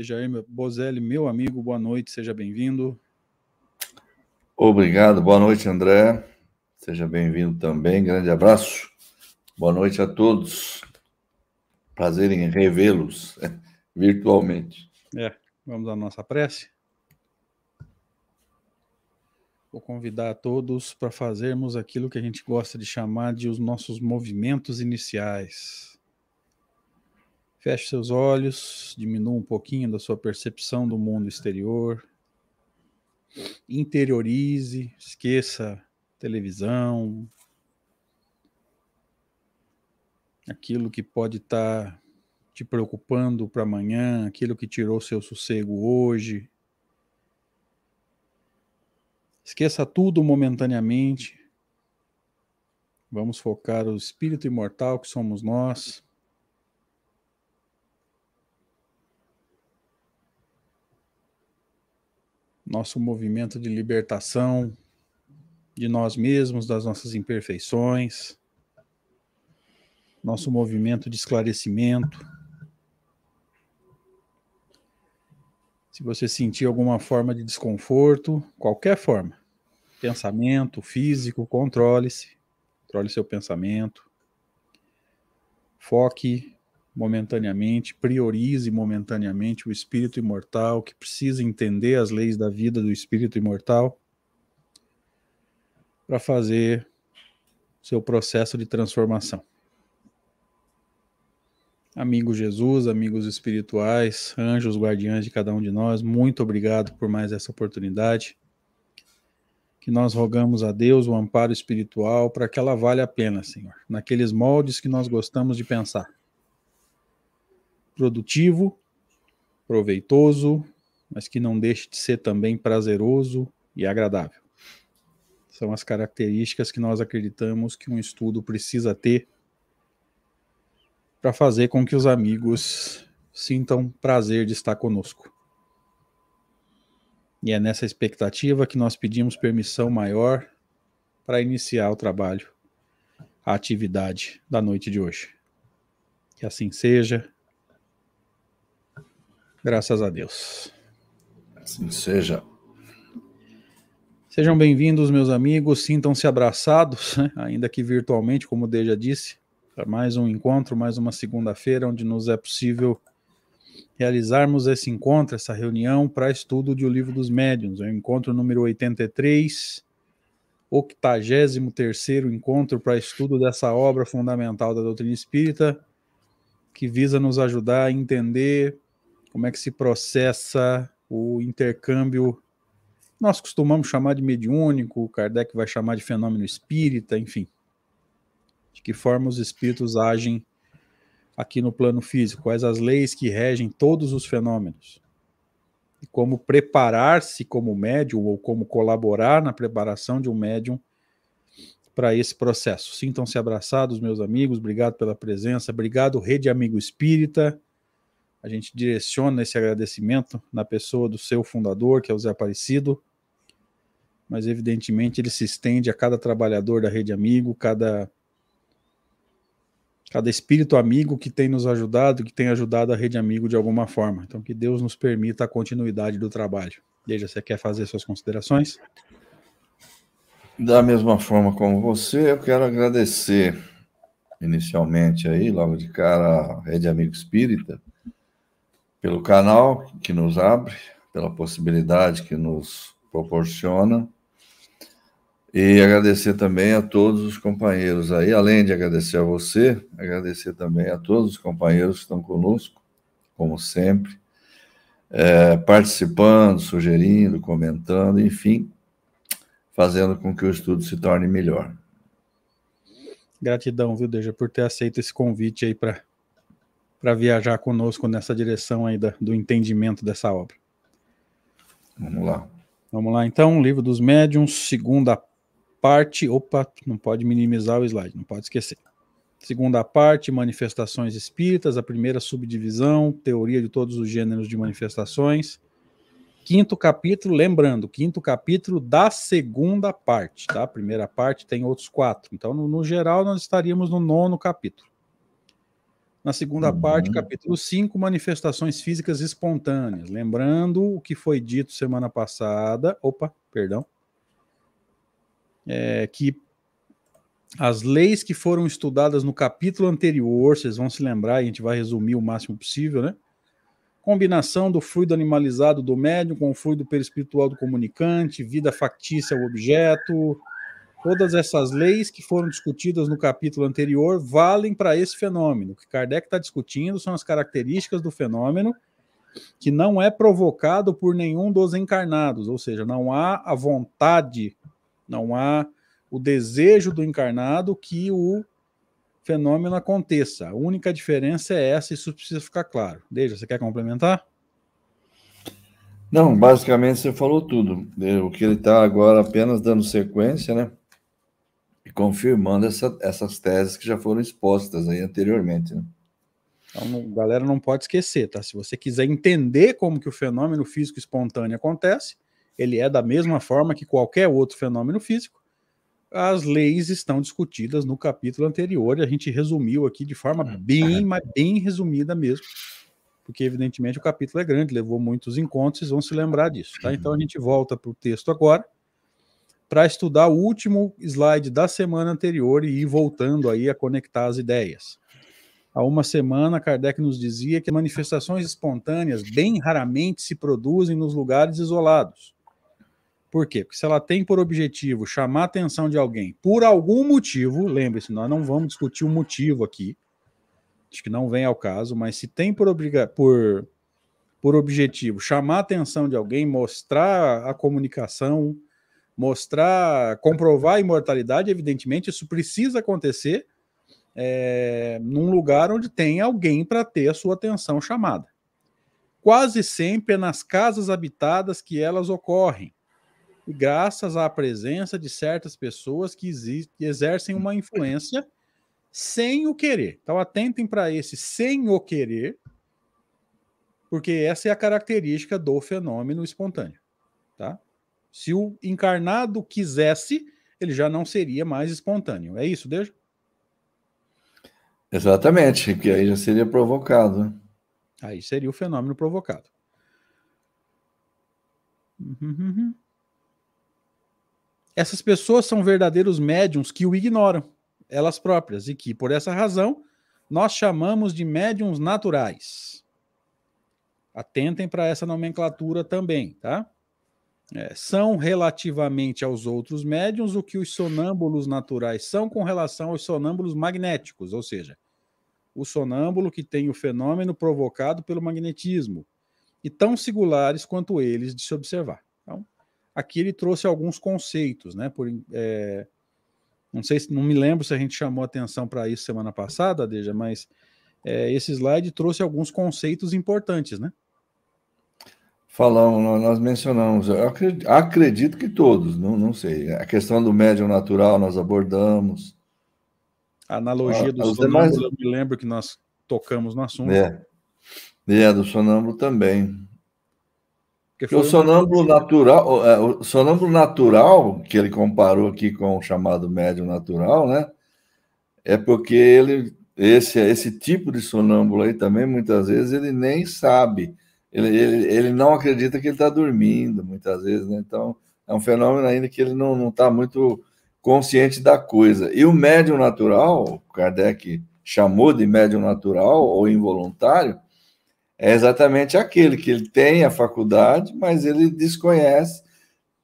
Dejair Bozelli, meu amigo, boa noite, seja bem-vindo. Obrigado, boa noite, André. Seja bem-vindo também, grande abraço. Boa noite a todos. Prazer em revê-los virtualmente. É, vamos à nossa prece. Vou convidar a todos para fazermos aquilo que a gente gosta de chamar de os nossos movimentos iniciais. Feche seus olhos, diminua um pouquinho da sua percepção do mundo exterior. Interiorize, esqueça televisão, aquilo que pode estar tá te preocupando para amanhã, aquilo que tirou seu sossego hoje. Esqueça tudo momentaneamente. Vamos focar o espírito imortal que somos nós. Nosso movimento de libertação de nós mesmos, das nossas imperfeições, nosso movimento de esclarecimento. Se você sentir alguma forma de desconforto, qualquer forma, pensamento, físico, controle-se, controle seu pensamento, foque momentaneamente, priorize momentaneamente o espírito imortal que precisa entender as leis da vida do espírito imortal para fazer seu processo de transformação. Amigo Jesus, amigos espirituais, anjos guardiães de cada um de nós, muito obrigado por mais essa oportunidade. Que nós rogamos a Deus o amparo espiritual para que ela valha a pena, Senhor, naqueles moldes que nós gostamos de pensar produtivo, proveitoso, mas que não deixe de ser também prazeroso e agradável. São as características que nós acreditamos que um estudo precisa ter para fazer com que os amigos sintam prazer de estar conosco. E é nessa expectativa que nós pedimos permissão maior para iniciar o trabalho, a atividade da noite de hoje. Que assim seja, Graças a Deus. Assim seja. Sejam bem-vindos, meus amigos. Sintam-se abraçados, né? ainda que virtualmente, como o Deja disse, para mais um encontro, mais uma segunda-feira, onde nos é possível realizarmos esse encontro, essa reunião para estudo de O Livro dos Médiuns. É o encontro número 83, 83 encontro para estudo dessa obra fundamental da doutrina espírita, que visa nos ajudar a entender como é que se processa o intercâmbio. Nós costumamos chamar de mediúnico, Kardec vai chamar de fenômeno espírita, enfim. De que forma os espíritos agem aqui no plano físico, quais as leis que regem todos os fenômenos. E como preparar-se como médium ou como colaborar na preparação de um médium para esse processo. Sintam-se abraçados, meus amigos. Obrigado pela presença. Obrigado, Rede Amigo Espírita a gente direciona esse agradecimento na pessoa do seu fundador, que é o Zé Aparecido, mas evidentemente ele se estende a cada trabalhador da Rede Amigo, cada cada espírito amigo que tem nos ajudado, que tem ajudado a Rede Amigo de alguma forma. Então que Deus nos permita a continuidade do trabalho. Deja, você quer fazer suas considerações? Da mesma forma como você, eu quero agradecer inicialmente aí, logo de cara, a Rede Amigo Espírita, pelo canal que nos abre, pela possibilidade que nos proporciona. E agradecer também a todos os companheiros aí, além de agradecer a você, agradecer também a todos os companheiros que estão conosco, como sempre, é, participando, sugerindo, comentando, enfim, fazendo com que o estudo se torne melhor. Gratidão, viu, Deja, por ter aceito esse convite aí para para viajar conosco nessa direção aí da, do entendimento dessa obra. Vamos lá. Vamos lá, então, Livro dos Médiuns, segunda parte. Opa, não pode minimizar o slide, não pode esquecer. Segunda parte, manifestações espíritas, a primeira subdivisão, teoria de todos os gêneros de manifestações. Quinto capítulo, lembrando, quinto capítulo da segunda parte, tá? A primeira parte tem outros quatro. Então, no, no geral, nós estaríamos no nono capítulo. Na segunda uhum. parte, capítulo 5, manifestações físicas espontâneas. Lembrando o que foi dito semana passada, opa, perdão, é, que as leis que foram estudadas no capítulo anterior, vocês vão se lembrar, a gente vai resumir o máximo possível, né? Combinação do fluido animalizado do médium com o fluido perispiritual do comunicante, vida factícia ao objeto, Todas essas leis que foram discutidas no capítulo anterior valem para esse fenômeno. O que Kardec está discutindo são as características do fenômeno que não é provocado por nenhum dos encarnados, ou seja, não há a vontade, não há o desejo do encarnado que o fenômeno aconteça. A única diferença é essa, isso precisa ficar claro. Deja, você quer complementar? Não, basicamente você falou tudo. O que ele está agora apenas dando sequência, né? E confirmando essa, essas teses que já foram expostas aí anteriormente. Né? Então, galera, não pode esquecer, tá? Se você quiser entender como que o fenômeno físico espontâneo acontece, ele é da mesma forma que qualquer outro fenômeno físico. As leis estão discutidas no capítulo anterior e a gente resumiu aqui de forma bem, mas bem resumida mesmo, porque evidentemente o capítulo é grande, levou muitos encontros, vocês vão se lembrar disso, tá? Então a gente volta para o texto agora para estudar o último slide da semana anterior e ir voltando aí a conectar as ideias. Há uma semana, Kardec nos dizia que manifestações espontâneas bem raramente se produzem nos lugares isolados. Por quê? Porque se ela tem por objetivo chamar a atenção de alguém por algum motivo, lembre-se, nós não vamos discutir o motivo aqui, acho que não vem ao caso, mas se tem por, obriga por, por objetivo chamar a atenção de alguém, mostrar a comunicação, mostrar, comprovar a imortalidade, evidentemente, isso precisa acontecer é, num lugar onde tem alguém para ter a sua atenção chamada. Quase sempre é nas casas habitadas que elas ocorrem, graças à presença de certas pessoas que, que exercem uma influência sem o querer. Então, atentem para esse sem o querer, porque essa é a característica do fenômeno espontâneo. Se o encarnado quisesse, ele já não seria mais espontâneo. É isso, Deja? Exatamente, que aí já seria provocado. Né? Aí seria o fenômeno provocado. Uhum. Essas pessoas são verdadeiros médiums que o ignoram, elas próprias, e que, por essa razão, nós chamamos de médiums naturais. Atentem para essa nomenclatura também, tá? É, são relativamente aos outros médiums o que os sonâmbulos naturais são com relação aos sonâmbulos magnéticos, ou seja, o sonâmbulo que tem o fenômeno provocado pelo magnetismo, e tão singulares quanto eles de se observar. Então, aqui ele trouxe alguns conceitos, né? Por, é, não sei, não me lembro se a gente chamou atenção para isso semana passada, Deja, mas é, esse slide trouxe alguns conceitos importantes, né? Falamos, nós mencionamos, eu acredito, acredito que todos, não, não sei. A questão do médium natural nós abordamos. A analogia ah, do sonâmbulo, demais... eu me lembro que nós tocamos no assunto. É, é do sonâmbulo também. Porque o sonâmbulo natural, é, o sonâmbulo natural, que ele comparou aqui com o chamado médium natural, né? É porque ele, esse, esse tipo de sonâmbulo aí também, muitas vezes, ele nem sabe ele, ele, ele não acredita que ele está dormindo, muitas vezes, né? Então, é um fenômeno ainda que ele não está muito consciente da coisa. E o médium natural, Kardec chamou de médium natural ou involuntário, é exatamente aquele que ele tem a faculdade, mas ele desconhece,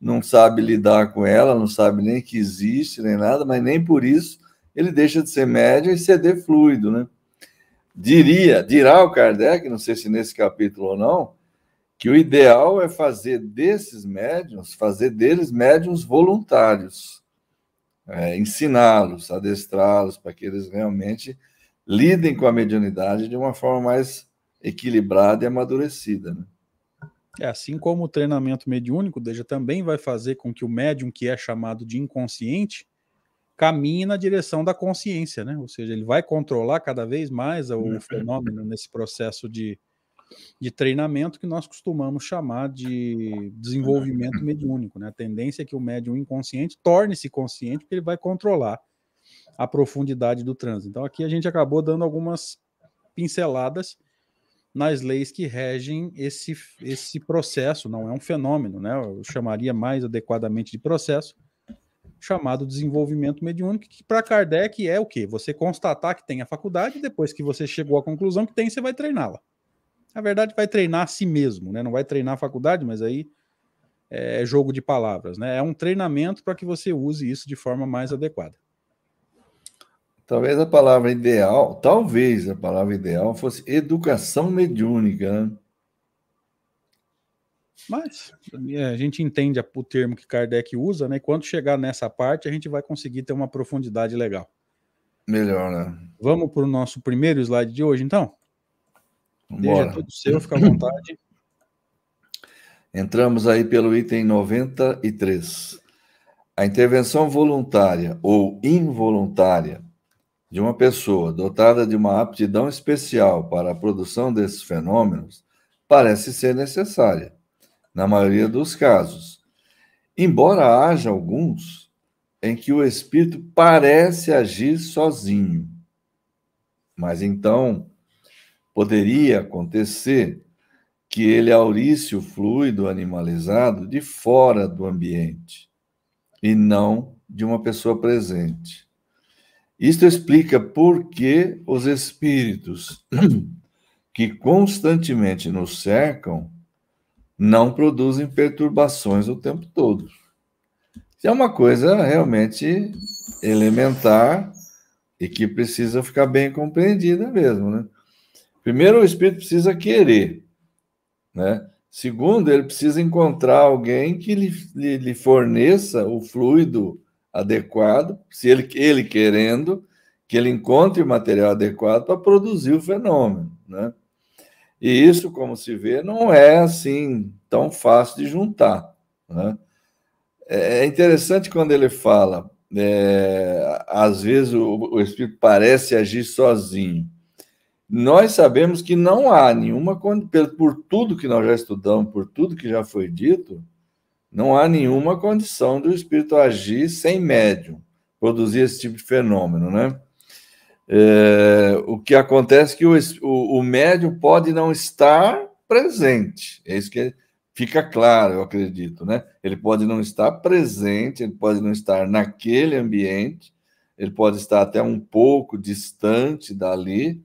não sabe lidar com ela, não sabe nem que existe, nem nada, mas nem por isso ele deixa de ser médium e ceder fluido, né? Diria, dirá o Kardec, não sei se nesse capítulo ou não, que o ideal é fazer desses médiums, fazer deles médiums voluntários, é, ensiná-los, adestrá-los, para que eles realmente lidem com a mediunidade de uma forma mais equilibrada e amadurecida. Né? É, assim como o treinamento mediúnico, Deja, também vai fazer com que o médium que é chamado de inconsciente caminhe na direção da consciência, né? Ou seja, ele vai controlar cada vez mais o uhum. fenômeno nesse processo de, de treinamento que nós costumamos chamar de desenvolvimento mediúnico, né? A tendência é que o médium inconsciente torne-se consciente, porque ele vai controlar a profundidade do trânsito. Então, aqui a gente acabou dando algumas pinceladas nas leis que regem esse, esse processo, não é um fenômeno, né? Eu chamaria mais adequadamente de processo, chamado desenvolvimento mediúnico, que para Kardec é o quê? Você constatar que tem a faculdade, depois que você chegou à conclusão que tem, você vai treiná-la. Na verdade, vai treinar a si mesmo, né? Não vai treinar a faculdade, mas aí é jogo de palavras, né? É um treinamento para que você use isso de forma mais adequada. Talvez a palavra ideal, talvez a palavra ideal fosse educação mediúnica, né? Mas é, a gente entende o termo que Kardec usa, né? E quando chegar nessa parte, a gente vai conseguir ter uma profundidade legal. Melhor, né? Vamos para o nosso primeiro slide de hoje, então? Deixa tudo seu, fica à vontade. Entramos aí pelo item 93. A intervenção voluntária ou involuntária de uma pessoa dotada de uma aptidão especial para a produção desses fenômenos parece ser necessária, na maioria dos casos. Embora haja alguns em que o espírito parece agir sozinho. Mas então poderia acontecer que ele aurisse o fluido animalizado de fora do ambiente e não de uma pessoa presente. Isto explica por que os espíritos que constantemente nos cercam não produzem perturbações o tempo todo. Isso é uma coisa realmente elementar e que precisa ficar bem compreendida mesmo, né? Primeiro, o espírito precisa querer, né? Segundo, ele precisa encontrar alguém que lhe, lhe, lhe forneça o fluido adequado, se ele, ele querendo, que ele encontre o material adequado para produzir o fenômeno, né? E isso, como se vê, não é assim tão fácil de juntar, né? É, é interessante quando ele fala, é, às vezes o, o espírito parece agir sozinho. Nós sabemos que não há nenhuma, por tudo que nós já estudamos, por tudo que já foi dito, não há nenhuma condição do espírito agir sem médium, produzir esse tipo de fenômeno, né? É, o que acontece é que o, o, o médium pode não estar presente, é isso que fica claro, eu acredito, né? Ele pode não estar presente, ele pode não estar naquele ambiente, ele pode estar até um pouco distante dali,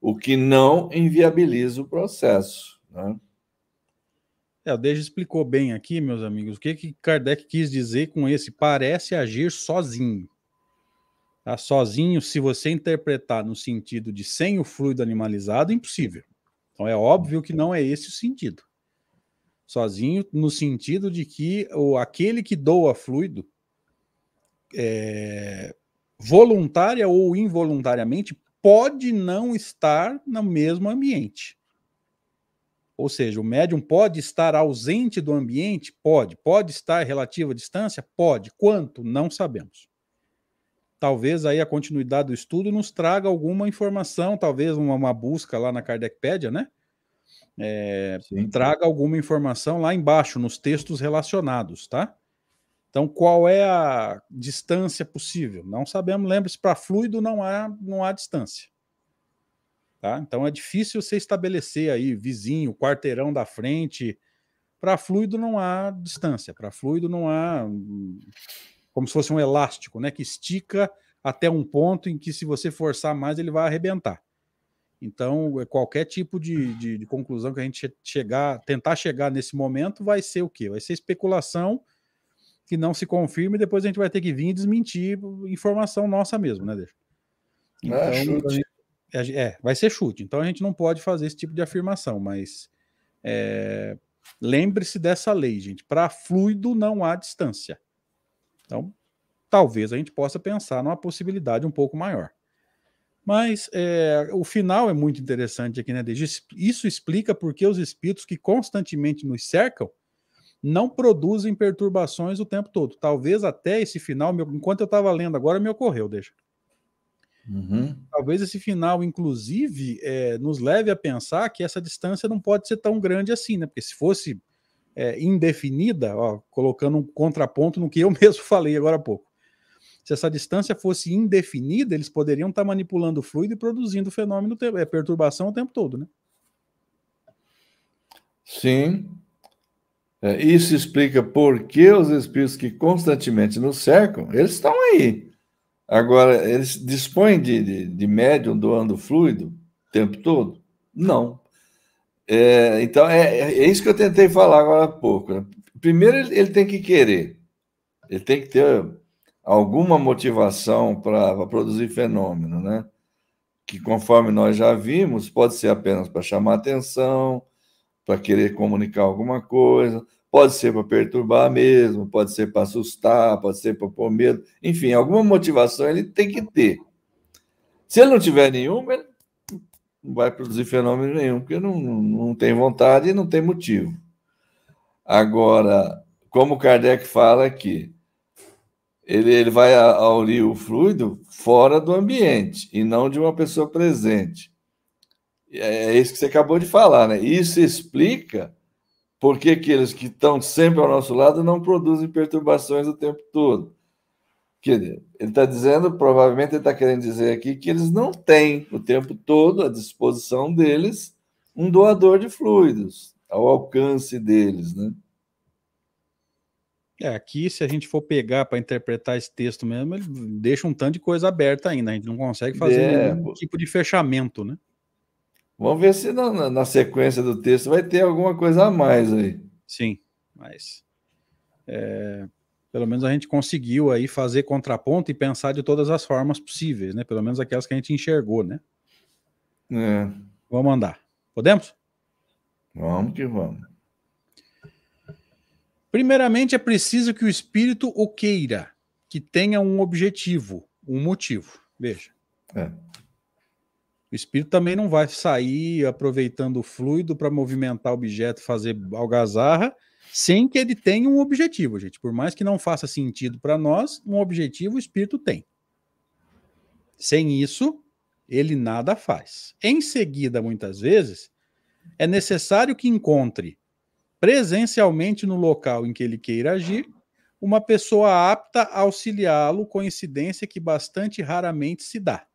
o que não inviabiliza o processo, né? É, o Deja explicou bem aqui, meus amigos, o que, que Kardec quis dizer com esse parece agir sozinho. Tá? Sozinho, se você interpretar no sentido de sem o fluido animalizado, impossível. Então é óbvio que não é esse o sentido. Sozinho, no sentido de que o, aquele que doa fluido, é, voluntária ou involuntariamente, pode não estar no mesmo ambiente. Ou seja, o médium pode estar ausente do ambiente? Pode. Pode estar relativa distância? Pode. Quanto? Não sabemos. Talvez aí a continuidade do estudo nos traga alguma informação, talvez uma, uma busca lá na Kardecpédia, né? É, traga alguma informação lá embaixo, nos textos relacionados, tá? Então, qual é a distância possível? Não sabemos. Lembre-se, para fluido não há, não há distância. Tá? Então é difícil você estabelecer aí vizinho, quarteirão da frente. Para fluido não há distância, para fluido não há como se fosse um elástico, né, que estica até um ponto em que se você forçar mais ele vai arrebentar. Então, é qualquer tipo de, de, de conclusão que a gente chegar, tentar chegar nesse momento vai ser o quê? Vai ser especulação que não se confirma e depois a gente vai ter que vir e desmentir informação nossa mesmo, né, Deixa? É, então, é, é, é, vai ser chute. Então a gente não pode fazer esse tipo de afirmação, mas é, lembre-se dessa lei, gente. Para fluido não há distância. Então, talvez a gente possa pensar numa possibilidade um pouco maior. Mas é, o final é muito interessante aqui, né, Deji? Isso explica porque os espíritos que constantemente nos cercam não produzem perturbações o tempo todo. Talvez até esse final, enquanto eu estava lendo agora, me ocorreu, deixa. Uhum. Talvez esse final, inclusive, é, nos leve a pensar que essa distância não pode ser tão grande assim, né? Porque se fosse é, indefinida, ó, colocando um contraponto no que eu mesmo falei agora há pouco. Se essa distância fosse indefinida, eles poderiam estar manipulando o fluido e produzindo fenômeno, é perturbação o tempo todo, né? Sim. É, isso explica por que os espíritos que constantemente nos cercam, eles estão aí. Agora, eles dispõem de, de, de médium doando fluido o tempo todo? Não. É, então, é, é, isso que eu tentei falar agora há pouco. Né? Primeiro, ele, ele, tem que querer. Ele tem que ter alguma motivação para produzir fenômeno, né? Que, conforme nós já vimos, pode ser apenas para chamar atenção, para querer comunicar alguma coisa, pode ser para perturbar mesmo, pode ser para assustar, pode ser para pôr medo, enfim, alguma motivação ele tem que ter. Se ele não tiver nenhuma, ele não vai produzir fenômeno nenhum, porque não, não tem vontade e não tem motivo. Agora, como Kardec fala aqui, ele, ele vai aurir o fluido fora do ambiente e não de uma pessoa presente. É, é isso que você acabou de falar, né? Isso explica por que aqueles que estão sempre ao nosso lado não produzem perturbações o tempo todo. Ele está dizendo, provavelmente ele está querendo dizer aqui, que eles não têm o tempo todo à disposição deles um doador de fluidos, ao alcance deles, né? É, aqui, se a gente for pegar para interpretar esse texto mesmo, ele deixa um tanto de coisa aberta ainda. A gente não consegue fazer é, nenhum tipo de fechamento, né? Vamos ver se na, na, sequência do texto vai ter alguma coisa a mais aí. Sim, mas é, pelo menos a gente conseguiu aí fazer contraponto e pensar de todas as formas possíveis, né? Pelo menos aquelas que a gente enxergou, né? É. Vamos andar. Podemos? Vamos que vamos. Primeiramente, é preciso que o espírito o queira, que tenha um objetivo, um motivo. Veja. É. O espírito também não vai sair aproveitando o fluido para movimentar o objeto, fazer algazarra, sem que ele tenha um objetivo, gente. Por mais que não faça sentido para nós, um objetivo o espírito tem. Sem isso, ele nada faz. Em seguida, muitas vezes, é necessário que encontre presencialmente no local em que ele queira agir uma pessoa apta a auxiliá-lo, coincidência que bastante raramente se dá.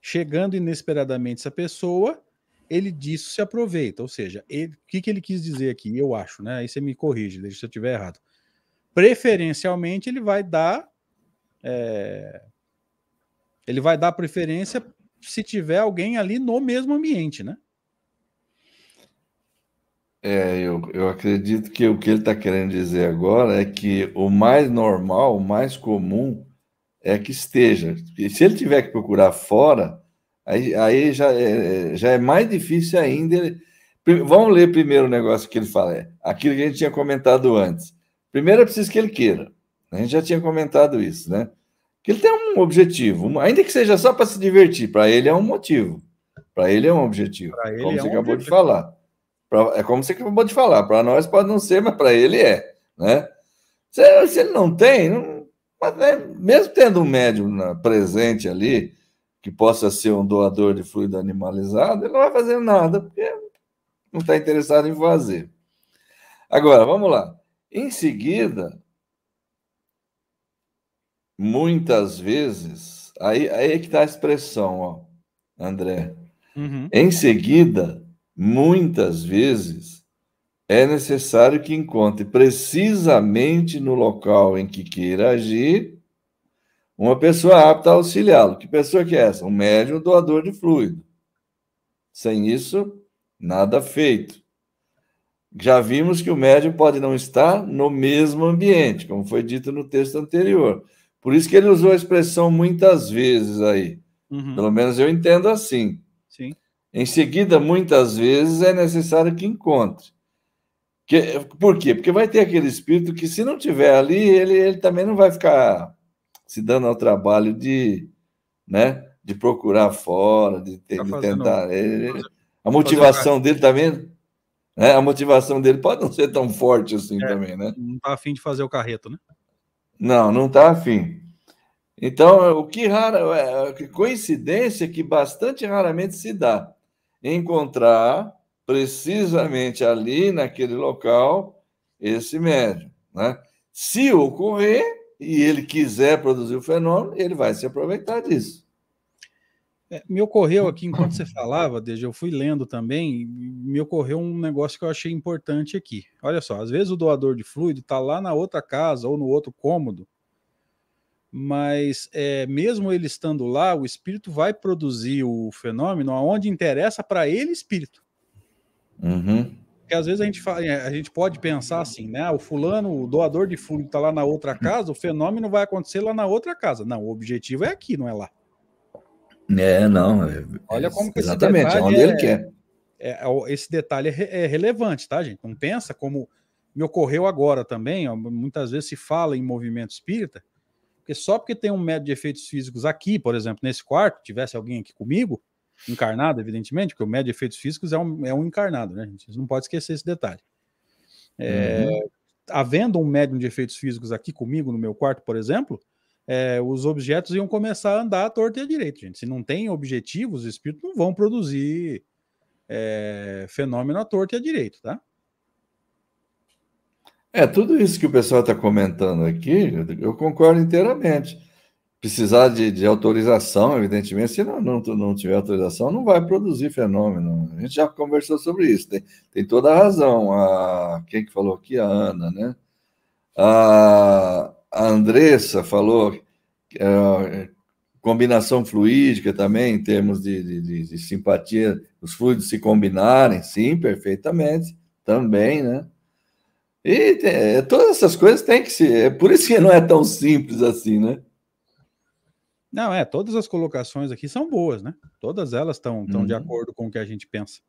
Chegando inesperadamente essa pessoa, ele disso se aproveita. Ou seja, o que, que ele quis dizer aqui? Eu acho, né? Aí você me corrige, deixa se eu estiver errado. Preferencialmente, ele vai dar. É, ele vai dar preferência se tiver alguém ali no mesmo ambiente, né? É, eu, eu acredito que o que ele está querendo dizer agora é que o mais normal, o mais comum, é que esteja. E se ele tiver que procurar fora, aí, aí já, é, já é mais difícil ainda. Vamos ler primeiro o negócio que ele fala, é, aquilo que a gente tinha comentado antes. Primeiro é preciso que ele queira. A gente já tinha comentado isso, né? Que ele tem um objetivo, ainda que seja só para se divertir, para ele é um motivo. Para ele é um objetivo, como é você um acabou objetivo. de falar. Pra, é como você acabou de falar, para nós pode não ser, mas para ele é, né? Se, se ele não tem, não, mas né, mesmo tendo um médium presente ali, que possa ser um doador de fluido animalizado, ele não vai fazer nada, porque não está interessado em fazer. Agora, vamos lá. Em seguida, muitas vezes, aí, aí é que está a expressão, ó, André. Uhum. Em seguida, muitas vezes, é necessário que encontre precisamente no local em que queira agir uma pessoa apta a auxiliá-lo. Que pessoa que é essa? Um médium doador de fluido. Sem isso, nada feito. Já vimos que o médium pode não estar no mesmo ambiente, como foi dito no texto anterior. Por isso que ele usou a expressão muitas vezes aí. Uhum. Pelo menos eu entendo assim. Sim. Em seguida, muitas vezes é necessário que encontre. Que, por quê? Porque vai ter aquele espírito que, se não tiver ali, ele, ele também não vai ficar se dando ao trabalho de, né, de procurar fora, de, tá de tentar. Ele, a motivação dele também. Né, a motivação dele pode não ser tão forte assim é, também, né? Não está afim de fazer o carreto, né? Não, não está afim. Então, o que rara, é, que coincidência que bastante raramente se dá encontrar precisamente ali naquele local esse médium. Né? Se ocorrer, e ele quiser produzir o fenômeno, ele vai se aproveitar disso. É, me ocorreu aqui, enquanto você falava, desde eu fui lendo também, me ocorreu um negócio que eu achei importante aqui. Olha só, às vezes o doador de fluido está lá na outra casa ou no outro cômodo, mas é, mesmo ele estando lá, o espírito vai produzir o fenômeno aonde interessa para ele espírito. Uhum. Porque às vezes a gente, fala, a gente pode pensar assim, né? O fulano, o doador de fluido está lá na outra casa, o fenômeno vai acontecer lá na outra casa. Não, o objetivo é aqui, não é lá. É, não. É, Olha como que Exatamente, é onde é, ele quer. É, é esse detalhe é, é, relevante, tá, gente? Não pensa como me ocorreu agora também, ó, muitas vezes se fala em movimento espírita, porque só porque tem um método de efeitos físicos aqui, por exemplo, nesse quarto, tivesse alguém aqui comigo, encarnado, evidentemente, porque o médio de efeitos físicos é um, é um encarnado, né? A gente não pode esquecer esse detalhe. É, uhum. Havendo um médium de efeitos físicos aqui comigo no meu quarto, por exemplo, é, os objetos iam começar a andar à torta e à direita, gente. Se não tem objetivos, os espíritos não vão produzir é, fenômeno à torta e à direita, tá? É, tudo isso que o pessoal está comentando aqui, eu concordo inteiramente precisar de, de, autorização, evidentemente, se não, não, não tiver autorização, não vai produzir fenômeno. A gente já conversou sobre isso, tem, tem toda a razão. A, quem que falou aqui? A Ana, né? A, a Andressa falou é, combinação fluídica também, em termos de, de, de, simpatia, os fluidos se combinarem, sim, perfeitamente, também, né? E tem, todas essas coisas têm que ser. É por isso que não é tão simples assim, né? Não, é, todas as colocações aqui são boas, né? Todas elas estão uhum. de acordo com o que a gente pensa.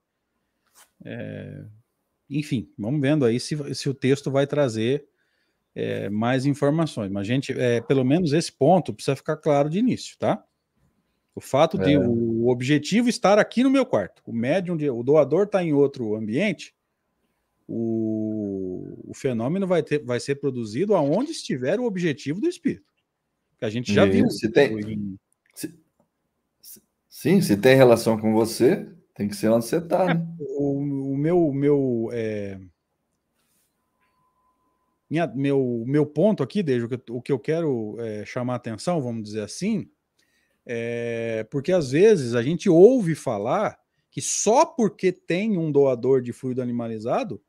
É, enfim, vamos vendo aí se, se o texto vai trazer é, mais informações. Mas, gente, é, pelo menos esse ponto precisa ficar claro de início, tá? O fato de é. o objetivo estar aqui no meu quarto, o médium, de, o doador está em outro ambiente, o, o fenômeno vai, ter, vai ser produzido aonde estiver o objetivo do espírito que a gente já e viu. Se tem, se, sim, se tem relação com você, tem que ser onde você está. É, né? o, o, meu, meu, é, minha, meu, meu ponto aqui, desde o que eu quero é, chamar a atenção, vamos dizer assim, é porque às vezes a gente ouve falar que só porque tem um doador de fluido animalizado,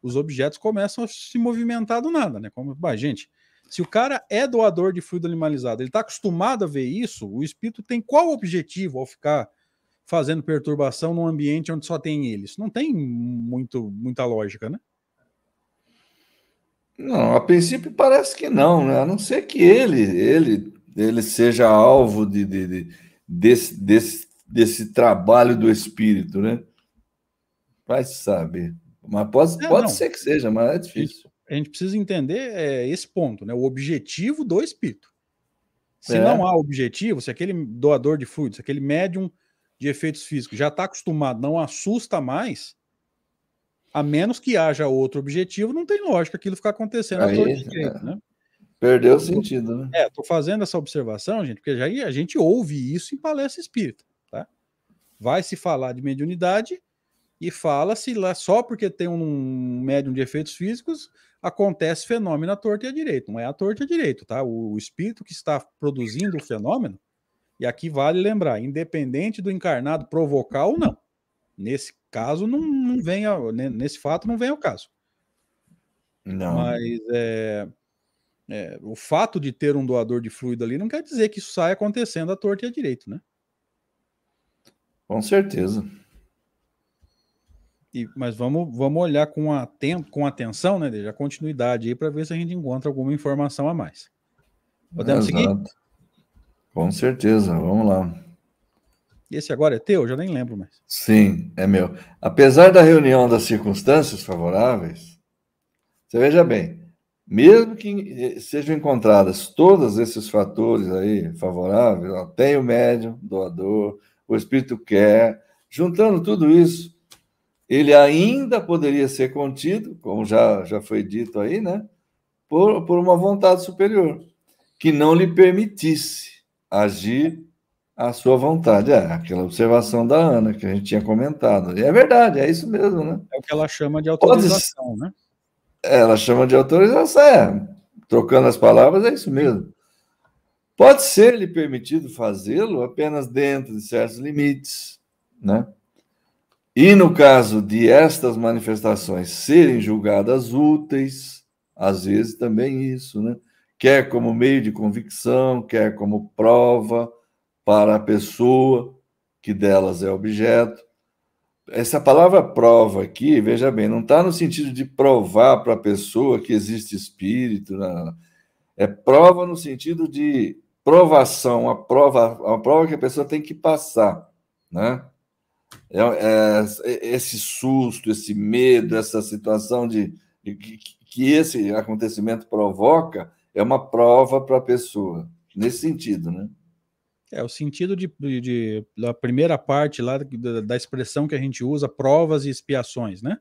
os objetos começam a se movimentar do nada, né? Como, bah, gente, se o cara é doador de fluido animalizado, ele está acostumado a ver isso, o espírito tem qual objetivo ao ficar fazendo perturbação num ambiente onde só tem eles? Não tem muito, muita lógica, né? Não, a princípio parece que não, né? A não ser que ele, ele, ele seja alvo de, de, de desse, desse, desse trabalho do espírito, né? Vai saber. Mas pode, é, pode ser que seja, mas é difícil a gente precisa entender é, esse ponto, né? O objetivo do espírito. Se é. não há objetivo, se aquele doador de fluidos, aquele médium de efeitos físicos já está acostumado, não assusta mais, a menos que haja outro objetivo, não tem lógica aquilo ficar acontecendo Aí, direito, é. né? Perdeu o sentido, né? É, tô fazendo essa observação, gente, porque já a gente ouve isso em palestra espírita, tá? Vai se falar de mediunidade e fala-se lá só porque tem um médium de efeitos físicos, acontece fenômeno à torta e à direita. Não é à torta e à direita, tá? O, o espírito que está produzindo o fenômeno, e aqui vale lembrar, independente do encarnado provocar ou não. Nesse caso, não, não vem, a, nesse fato, não vem ao caso. Não. Mas é, é, o fato de ter um doador de fluido ali não quer dizer que isso saia acontecendo à torta e à direita, né? Com certeza. E, mas vamos, vamos olhar com, a, com atenção, né, desde a continuidade aí, para ver se a gente encontra alguma informação a mais. Podemos Exato. seguir? Com certeza, vamos lá. Esse agora é teu? Já nem lembro mais. Sim, é meu. Apesar da reunião das circunstâncias favoráveis, você veja bem, mesmo que sejam encontradas todos esses fatores aí favoráveis, ó, tem o médium, doador, o espírito quer, juntando tudo isso, ele ainda poderia ser contido, como já, já foi dito aí, né? Por, por uma vontade superior, que não lhe permitisse agir à sua vontade. É aquela observação da Ana que a gente tinha comentado. E é verdade, é isso mesmo, né? É o que ela chama de autorização, Pode... né? Ela chama de autorização, é. trocando as palavras, é isso mesmo. Pode ser-lhe permitido fazê-lo apenas dentro de certos limites, né? E no caso de estas manifestações serem julgadas úteis, às vezes também isso, né? Quer como meio de convicção, quer como prova para a pessoa que delas é objeto. Essa palavra prova aqui, veja bem, não está no sentido de provar para a pessoa que existe espírito, não, não. é prova no sentido de provação, a prova, a prova que a pessoa tem que passar, né? É, é, esse susto, esse medo, essa situação de, de que, que esse acontecimento provoca é uma prova para a pessoa, nesse sentido, né? É, o sentido de, de, da primeira parte lá da, da, expressão que a gente usa, provas e expiações, né?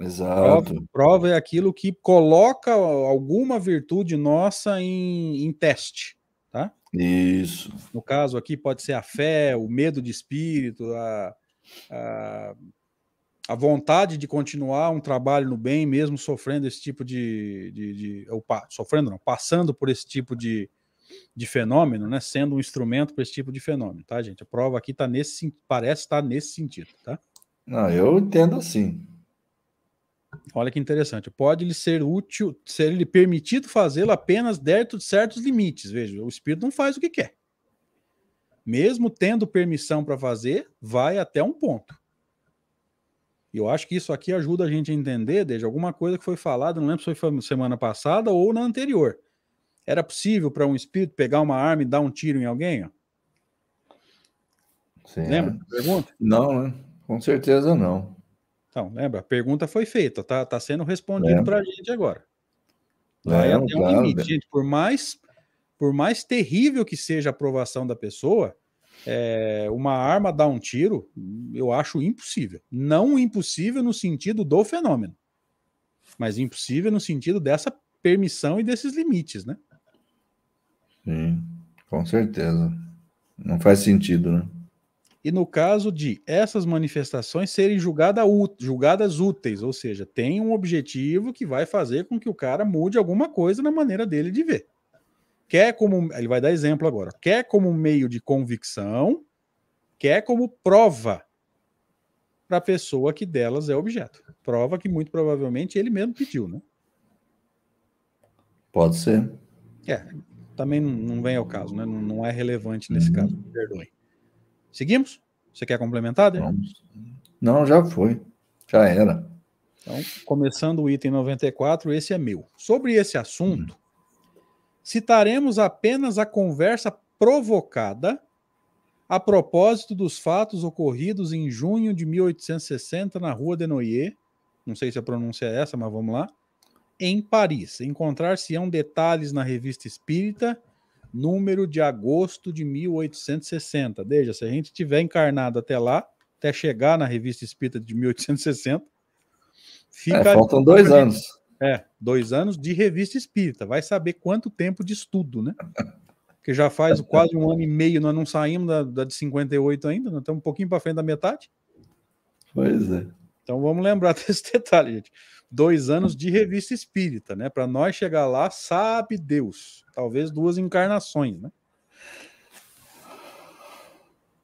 Exato. Prova, prova é aquilo que coloca alguma virtude nossa em, em teste, tá? Isso. No caso aqui pode ser a fé, o medo de espírito, a, a, a vontade de continuar um trabalho no bem, mesmo sofrendo esse tipo de. de, de ou, sofrendo, não, passando por esse tipo de, de fenômeno, né? Sendo um instrumento para esse tipo de fenômeno, tá, gente? A prova aqui tá nesse, parece estar tá nesse sentido, tá? Não, eu entendo assim. Olha que interessante. Pode lhe ser útil, ser lhe permitido fazê-lo apenas dentro de certos limites. Veja, o espírito não faz o que quer mesmo tendo permissão para fazer, vai até um ponto. E eu acho que isso aqui ajuda a gente a entender, desde alguma coisa que foi falada, não lembro se foi semana passada ou na anterior. Era possível para um espírito pegar uma arma e dar um tiro em alguém? Ó? Sim, lembra é. pergunta? Não, né? com certeza não. Então, lembra? A pergunta foi feita, tá, tá sendo respondido para a gente agora. Vai até um limite, gente. Por mais por mais terrível que seja a aprovação da pessoa, é, uma arma dar um tiro, eu acho impossível. Não impossível no sentido do fenômeno, mas impossível no sentido dessa permissão e desses limites, né? Sim, com certeza. Não faz sentido, né? E no caso de essas manifestações serem julgada, julgadas úteis, ou seja, tem um objetivo que vai fazer com que o cara mude alguma coisa na maneira dele de ver quer como. Ele vai dar exemplo agora. Quer como meio de convicção, quer como prova para a pessoa que delas é objeto. Prova que muito provavelmente ele mesmo pediu, né? Pode ser. É, também não vem ao caso, né? Não, não é relevante nesse uhum. caso, perdoe. Seguimos? Você quer complementar? Vamos. Não, já foi. Já era. Então, começando o item 94, esse é meu. Sobre esse assunto, uhum citaremos apenas a conversa provocada a propósito dos fatos ocorridos em junho de 1860 na Rua de Noyer, não sei se a pronúncia é essa, mas vamos lá, em Paris. Encontrar-se-ão detalhes na Revista Espírita, número de agosto de 1860. Veja, se a gente tiver encarnado até lá, até chegar na Revista Espírita de 1860, fica. É, faltam dois anos. É, dois anos de revista espírita. Vai saber quanto tempo de estudo, né? Porque já faz quase um ano e meio, nós não saímos da, da de 58 ainda, nós estamos um pouquinho para frente da metade. Pois é. Então vamos lembrar desse detalhe, gente. Dois anos de revista espírita, né? Para nós chegar lá, sabe Deus. Talvez duas encarnações, né?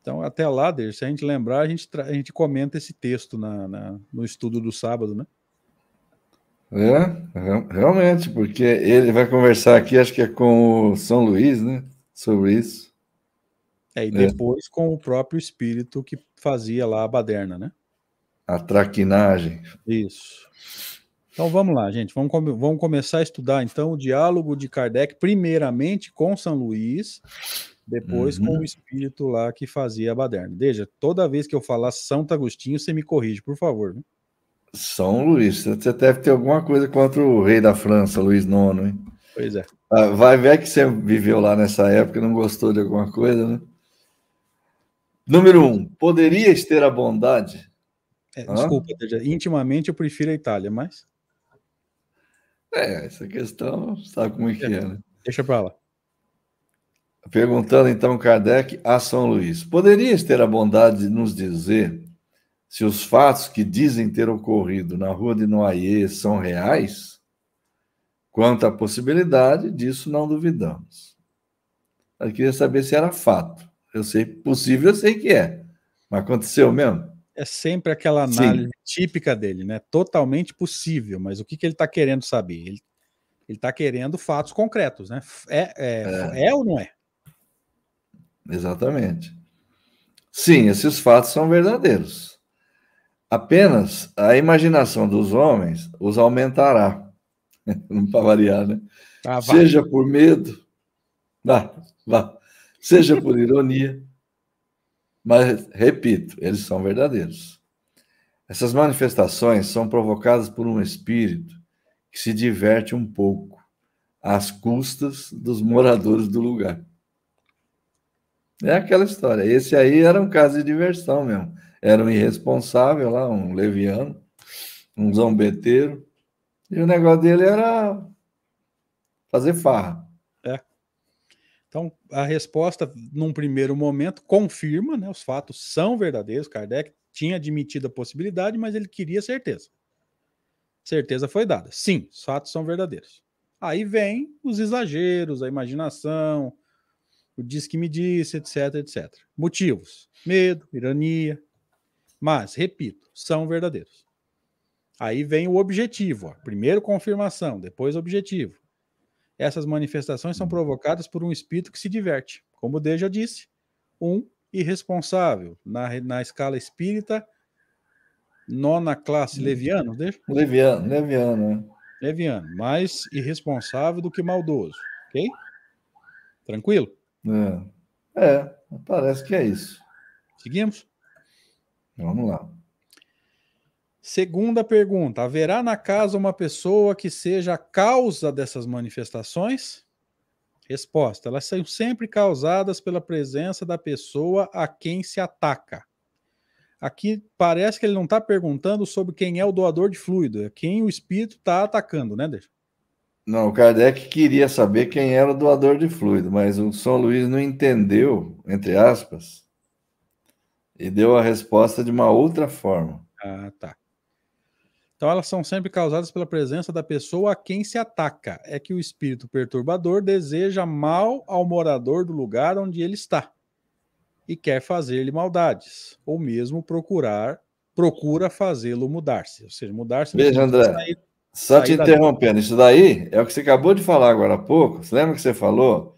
Então, até lá, se a gente lembrar, a gente, a gente comenta esse texto na, na, no estudo do sábado, né? É, realmente, porque ele vai conversar aqui, acho que é com o São Luís, né? Sobre isso. É, e é. depois é. com o próprio espírito que fazia lá a baderna, né? A traquinagem. Isso. Então vamos lá, gente. Vamos, vamos começar a estudar então o diálogo de Kardec, primeiramente com São Luís, depois uhum. com o espírito lá que fazia a baderna. Veja, toda vez que eu falar Santo Agostinho, você me corrige, por favor. Né? São Luís. Você deve ter alguma coisa contra o rei da França, Luís IX, hein? Pois é. Ah, vai ver que você viveu lá nessa época e não gostou de alguma coisa, né? Número um, poderias ter a bondade? É, desculpa, intimamente eu prefiro a Itália, mas. É, essa questão, sabe como é que é, é né? Deixa para lá. Perguntando então Kardec a São Luís: poderias ter a bondade de nos dizer se os fatos que dizem ter ocorrido na rua de Noailles são reais, Quanto à possibilidade, disso não duvidamos. Eu queria saber se era fato. Eu sei, possível, eu sei que é. Mas aconteceu mesmo? É sempre aquela análise Sim. típica dele, né? Totalmente possível, mas o que, que ele está querendo saber? Ele está querendo fatos concretos, né? É, é, é. é ou não é? Exatamente. Sim, esses fatos são verdadeiros. Apenas a imaginação dos homens os aumentará. Não para variar, né? Ah, Seja por medo, vá, vá. Seja por ironia, mas repito, eles são verdadeiros. Essas manifestações são provocadas por um espírito que se diverte um pouco às custas dos moradores do lugar. É aquela história. Esse aí era um caso de diversão mesmo. Era um irresponsável lá, um leviano, um zombeteiro, e o negócio dele era fazer farra. É. Então, a resposta, num primeiro momento, confirma, né? Os fatos são verdadeiros. Kardec tinha admitido a possibilidade, mas ele queria certeza. Certeza foi dada. Sim, os fatos são verdadeiros. Aí vem os exageros, a imaginação, o diz que me disse, etc, etc. Motivos: medo, ironia. Mas, repito, são verdadeiros. Aí vem o objetivo. Ó. Primeiro confirmação, depois objetivo. Essas manifestações são provocadas por um espírito que se diverte. Como o D já disse, um irresponsável. Na, na escala espírita, nona classe, leviano, deixa? Leviano, leviano. Né? Leviano, mais irresponsável do que maldoso, ok? Tranquilo? É, é parece que é isso. Seguimos? Vamos lá. Segunda pergunta: haverá na casa uma pessoa que seja a causa dessas manifestações? Resposta: elas são sempre causadas pela presença da pessoa a quem se ataca. Aqui parece que ele não está perguntando sobre quem é o doador de fluido, é quem o espírito está atacando, né, Deixa? Não, o Kardec queria saber quem era o doador de fluido, mas o São Luís não entendeu, entre aspas, e deu a resposta de uma outra forma. Ah, tá. Então, elas são sempre causadas pela presença da pessoa a quem se ataca. É que o espírito perturbador deseja mal ao morador do lugar onde ele está e quer fazer-lhe maldades, ou mesmo procurar, procura fazê-lo mudar-se. Ou seja, mudar-se. Veja, André, sair, só sair te interrompendo, isso daí é o que você acabou de falar agora há pouco. Você lembra que você falou?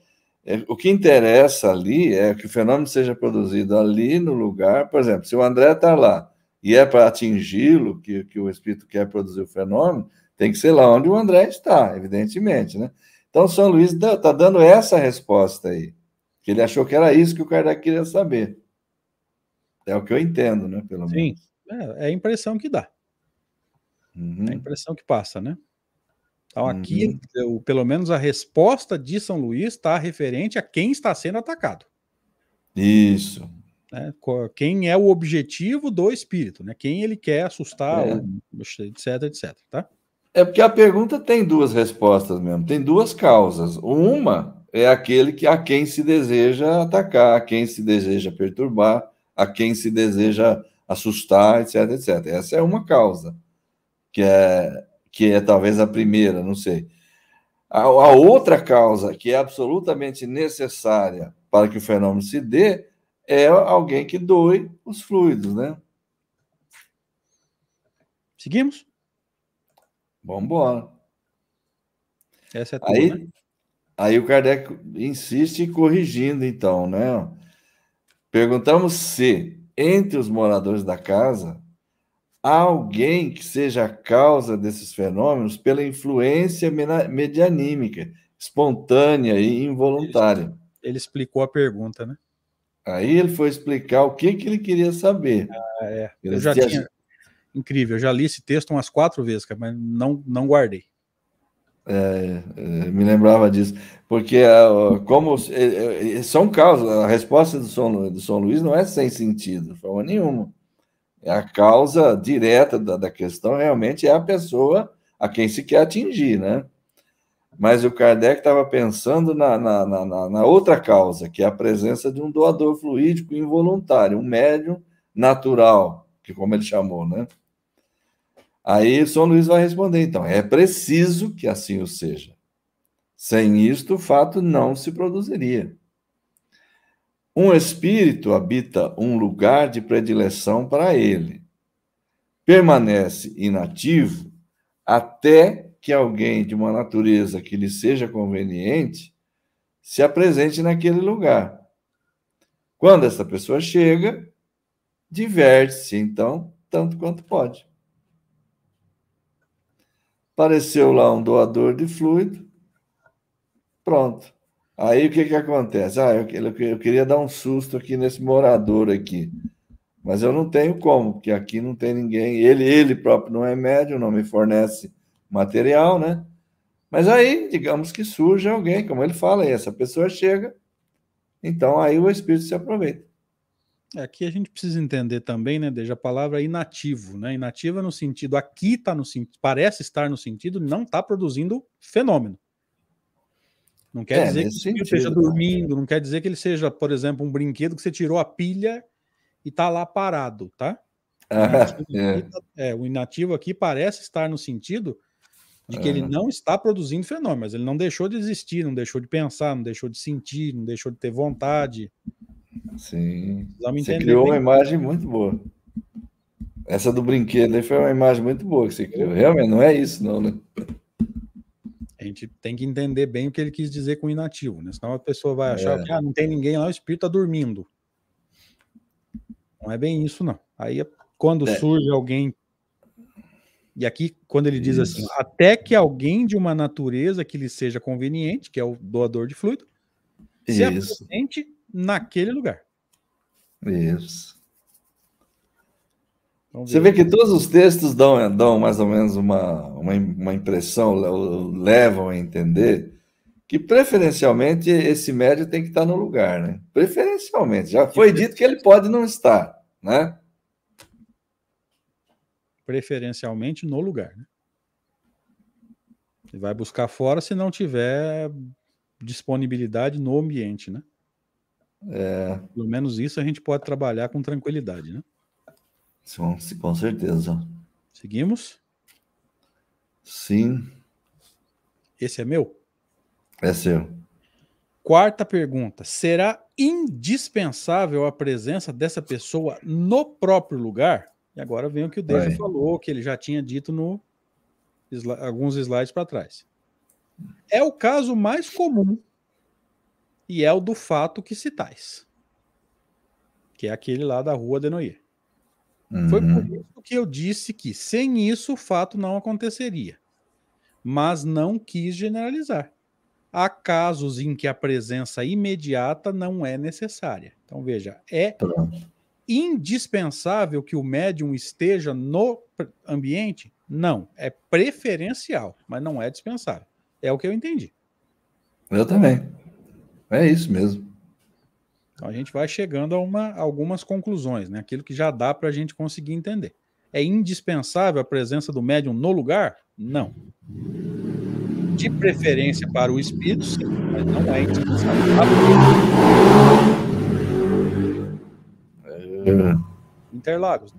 É, o que interessa ali é que o fenômeno seja produzido ali no lugar. Por exemplo, se o André está lá e é para atingi-lo que, que o espírito quer produzir o fenômeno, tem que ser lá onde o André está, evidentemente, né? Então, São Luís está dando essa resposta aí, que ele achou que era isso que o Kardec queria saber. É o que eu entendo, né? Pelo Sim, menos. é, é a impressão que dá. Uhum. É a impressão que passa, né? Então, aqui, uhum. eu, pelo menos a resposta de São Luís está referente a quem está sendo atacado. Isso, né? Quem é o objetivo do espírito, né? Quem ele quer assustar, é. etc, etc, tá? É porque a pergunta tem duas respostas mesmo, tem duas causas. Uma é aquele que a quem se deseja atacar, a quem se deseja perturbar, a quem se deseja assustar, etc, etc. Essa é uma causa, que é que é talvez a primeira, não sei. A, a outra causa que é absolutamente necessária para que o fenômeno se dê é alguém que doe os fluidos, né? Seguimos? Vamos embora. Essa é a aí, né? aí o Kardec insiste corrigindo, então, né? Perguntamos se, entre os moradores da casa, há alguém que seja a causa desses fenômenos pela influência medianímica, espontânea e involuntária. Ele, explicou a pergunta, né? Aí ele foi explicar o que, que ele queria saber. Ah, é. Eu já tinha... Incrível, eu já li esse texto umas quatro vezes, mas não, não guardei. É, é, me lembrava disso, porque ah, como é, é, são causas, a resposta do São, do São Luís não é sem sentido, de forma nenhuma. É a causa direta da, da questão realmente é a pessoa a quem se quer atingir, né? Mas o Kardec estava pensando na, na, na, na, outra causa, que é a presença de um doador fluídico involuntário, um médium natural, que como ele chamou, né? Aí São Luís vai responder, então, é preciso que assim o seja. Sem isto, o fato não se produziria. Um espírito habita um lugar de predileção para ele. Permanece inativo até que alguém de uma natureza que lhe seja conveniente se apresente naquele lugar. Quando essa pessoa chega, diverte-se, então, tanto quanto pode. Apareceu lá um doador de fluido, pronto. Aí o que, que acontece? Ah, eu, eu queria dar um susto aqui nesse morador aqui, mas eu não tenho como, porque aqui não tem ninguém. Ele, ele próprio não é médium, não me fornece material, né? Mas aí, digamos que surge alguém, como ele fala, e essa pessoa chega, então aí o espírito se aproveita. É, aqui a gente precisa entender também, né, desde a palavra inativo, né? Inativa no sentido, aqui está no parece estar no sentido, não está produzindo fenômeno. Não quer é, dizer que ele esteja dormindo, não quer dizer que ele seja, por exemplo, um brinquedo que você tirou a pilha e está lá parado, tá? Ah, é. Tá, é. o inativo aqui parece estar no sentido de que ele é. não está produzindo fenômenos, ele não deixou de existir, não deixou de pensar, não deixou de sentir, não deixou de ter vontade. Sim. Você criou bem. uma imagem muito boa. Essa do brinquedo aí foi uma imagem muito boa que você criou. Realmente não é isso, não, né? A gente tem que entender bem o que ele quis dizer com inativo, né? Senão a pessoa vai achar é. que ah, não tem ninguém lá, o espírito está dormindo. Não é bem isso, não. Aí quando é. surge alguém e aqui, quando ele diz assim, Isso. assim, até que alguém de uma natureza que lhe seja conveniente, que é o doador de fluido, Isso. se apresente naquele lugar. Isso. Você vê que todos os textos dão, dão mais ou menos uma, uma, uma impressão, levam a entender que preferencialmente esse médio tem que estar no lugar, né? Preferencialmente. Já foi dito que ele pode não estar, né? preferencialmente no lugar. Né? Ele vai buscar fora se não tiver disponibilidade no ambiente, né? É... Pelo menos isso a gente pode trabalhar com tranquilidade, né? Sim, com certeza. Seguimos? Sim. Esse é meu? É seu. Quarta pergunta: será indispensável a presença dessa pessoa no próprio lugar? E agora vem o que o Deja falou, que ele já tinha dito no alguns slides para trás. É o caso mais comum e é o do fato que citais, que é aquele lá da rua de Noia. Uhum. Foi por isso que eu disse que sem isso o fato não aconteceria, mas não quis generalizar. Há casos em que a presença imediata não é necessária. Então veja, é Pronto indispensável que o médium esteja no ambiente? Não, é preferencial, mas não é dispensável. É o que eu entendi. Eu também. É isso mesmo. Então a gente vai chegando a uma, algumas conclusões, né? Aquilo que já dá para a gente conseguir entender. É indispensável a presença do médium no lugar? Não. De preferência para o espírito, sim, mas não é indispensável. Interlagos.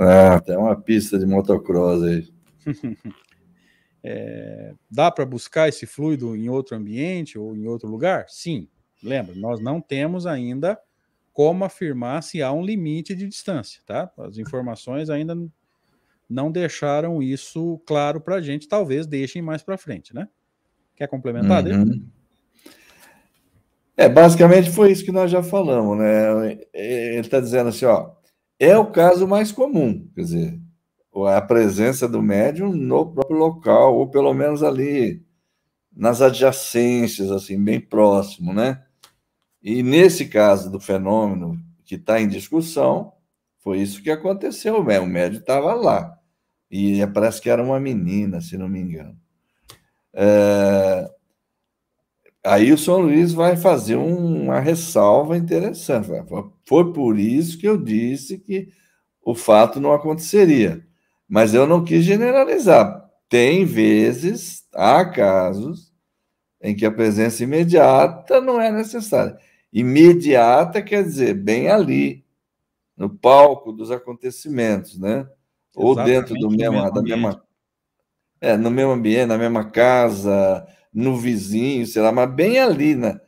Ah, tem uma pista de motocross aí. é, dá para buscar esse fluido em outro ambiente ou em outro lugar? Sim. Lembra, nós não temos ainda como afirmar se há um limite de distância, tá? As informações ainda não deixaram isso claro para a gente, talvez deixem mais para frente, né? Quer complementar, uhum. É, basicamente foi isso que nós já falamos, né? Ele está dizendo assim, ó, é o caso mais comum, quer dizer, a presença do médium no próprio local, ou pelo menos ali nas adjacências, assim, bem próximo, né? E nesse caso do fenômeno que está em discussão, foi isso que aconteceu, o médium estava lá. E parece que era uma menina, se não me engano. É, Aí o São Luís vai fazer uma ressalva interessante. Foi por isso que eu disse que o fato não aconteceria. Mas eu não quis generalizar. Tem vezes, há casos, em que a presença imediata não é necessária. Imediata quer dizer bem ali, no palco dos acontecimentos, né? ou dentro do mesmo, mesmo da mesma é, no mesmo ambiente, na mesma casa, no vizinho, sei lá, mas bem ali na,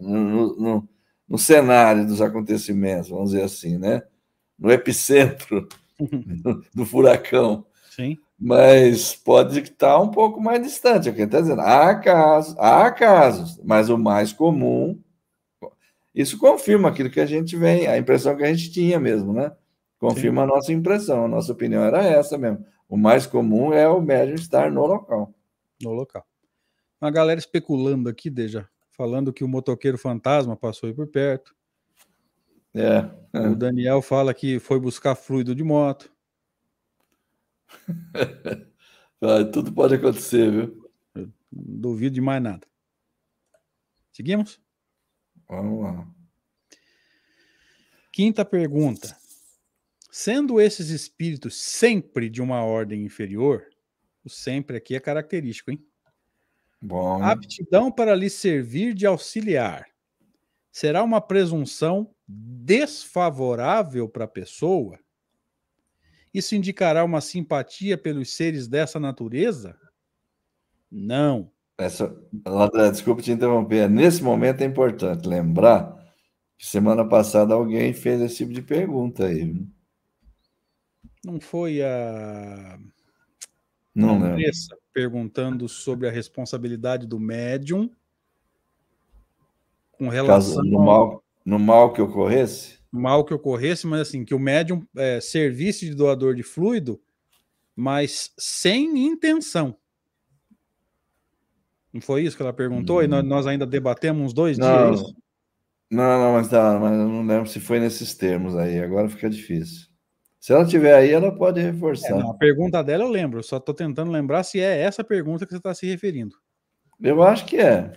no, no, no cenário dos acontecimentos, vamos dizer assim, né? No epicentro do, do furacão. Sim. Mas pode estar um pouco mais distante. É o que está dizendo. Há casos, há casos, mas o mais comum. Isso confirma aquilo que a gente vem, a impressão que a gente tinha mesmo, né? Confirma Sim. a nossa impressão, a nossa opinião era essa mesmo. O mais comum é o médium estar no local. No local. Uma galera especulando aqui, Deja, falando que o motoqueiro fantasma passou aí por perto. É. O Daniel fala que foi buscar fluido de moto. Tudo pode acontecer, viu? Duvido de mais nada. Seguimos? Vamos lá. Quinta pergunta. Sendo esses espíritos sempre de uma ordem inferior, o sempre aqui é característico, hein? Bom. Aptidão para lhe servir de auxiliar será uma presunção desfavorável para a pessoa? Isso indicará uma simpatia pelos seres dessa natureza? Não. Essa, desculpa te interromper. Nesse momento é importante lembrar que semana passada alguém fez esse tipo de pergunta aí. Viu? Não foi a. Não lembro. perguntando sobre a responsabilidade do médium com relação Caso, no mal, no mal que ocorresse? Mal que ocorresse, mas assim, que o médium é, servisse de doador de fluido, mas sem intenção. Não foi isso que ela perguntou? Hum. E nós, nós, ainda debatemos uns dois não, dias? Não, não, mas, tá, mas eu não lembro se foi nesses termos aí. Agora fica difícil. Se ela tiver aí, ela pode reforçar. É, não, a pergunta dela eu lembro, só estou tentando lembrar se é essa pergunta que você está se referindo. Eu acho que é.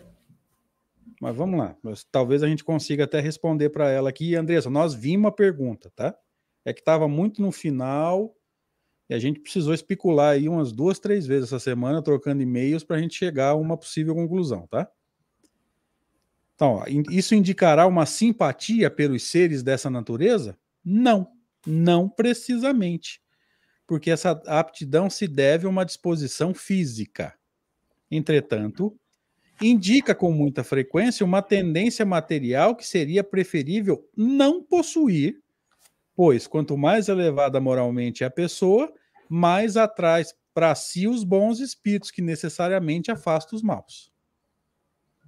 Mas vamos lá. Talvez a gente consiga até responder para ela aqui. Andressa, nós vimos a pergunta, tá? É que estava muito no final e a gente precisou especular aí umas duas, três vezes essa semana, trocando e-mails para a gente chegar a uma possível conclusão, tá? Então, ó, isso indicará uma simpatia pelos seres dessa natureza? Não. Não precisamente, porque essa aptidão se deve a uma disposição física. Entretanto, indica com muita frequência uma tendência material que seria preferível não possuir, pois quanto mais elevada moralmente é a pessoa, mais atrai para si os bons espíritos que necessariamente afastam os maus.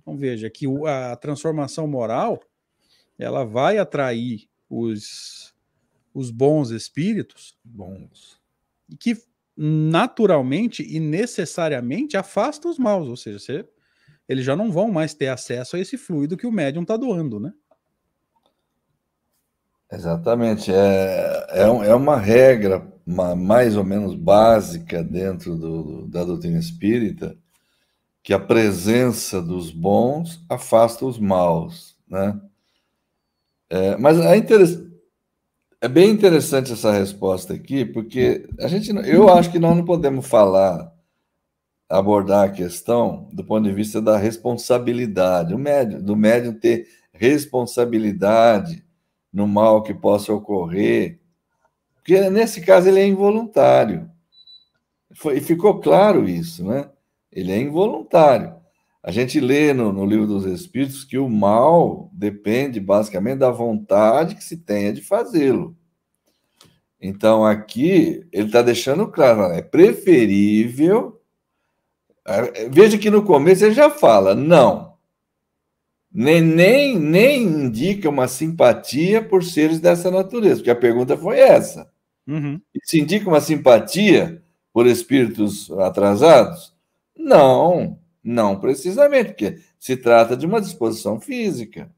Então veja que a transformação moral ela vai atrair os os bons espíritos, bons, que naturalmente e necessariamente afastam os maus, ou seja, você, eles já não vão mais ter acesso a esse fluido que o médium está doando, né? Exatamente, é, é, é uma regra uma, mais ou menos básica dentro do, da doutrina espírita que a presença dos bons afasta os maus, né? É, mas é é bem interessante essa resposta aqui, porque a gente, eu acho que nós não podemos falar, abordar a questão do ponto de vista da responsabilidade, o médium, do médium ter responsabilidade no mal que possa ocorrer, porque nesse caso ele é involuntário. Foi, e ficou claro isso, né? Ele é involuntário. A gente lê no, no livro dos Espíritos que o mal depende basicamente da vontade que se tenha de fazê-lo. Então, aqui, ele está deixando claro: é preferível. É, veja que no começo ele já fala, não. Nem, nem, nem indica uma simpatia por seres dessa natureza, porque a pergunta foi essa. Uhum. Se indica uma simpatia por espíritos atrasados? Não, não precisamente, porque se trata de uma disposição física.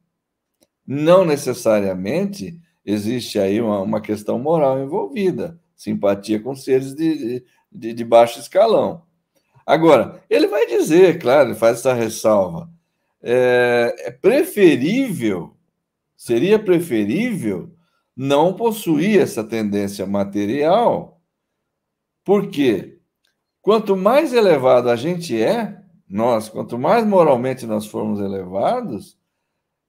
Não necessariamente existe aí uma, uma questão moral envolvida, simpatia com seres de, de, de baixo escalão. Agora, ele vai dizer, claro, ele faz essa ressalva, é, é preferível, seria preferível não possuir essa tendência material, porque quanto mais elevado a gente é, nós, quanto mais moralmente nós formos elevados,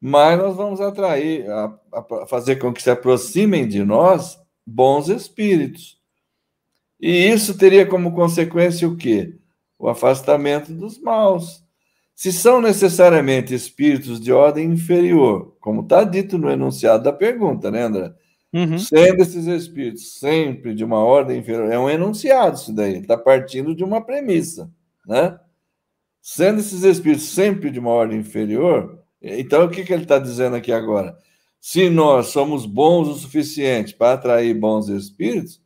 mais nós vamos atrair, a, a fazer com que se aproximem de nós bons espíritos. E isso teria como consequência o quê? O afastamento dos maus. Se são necessariamente espíritos de ordem inferior, como está dito no enunciado da pergunta, né, André? Uhum. Sendo esses espíritos sempre de uma ordem inferior, é um enunciado isso daí, está partindo de uma premissa, né? Sendo esses espíritos sempre de uma ordem inferior, então o que, que ele está dizendo aqui agora? Se nós somos bons o suficiente para atrair bons espíritos,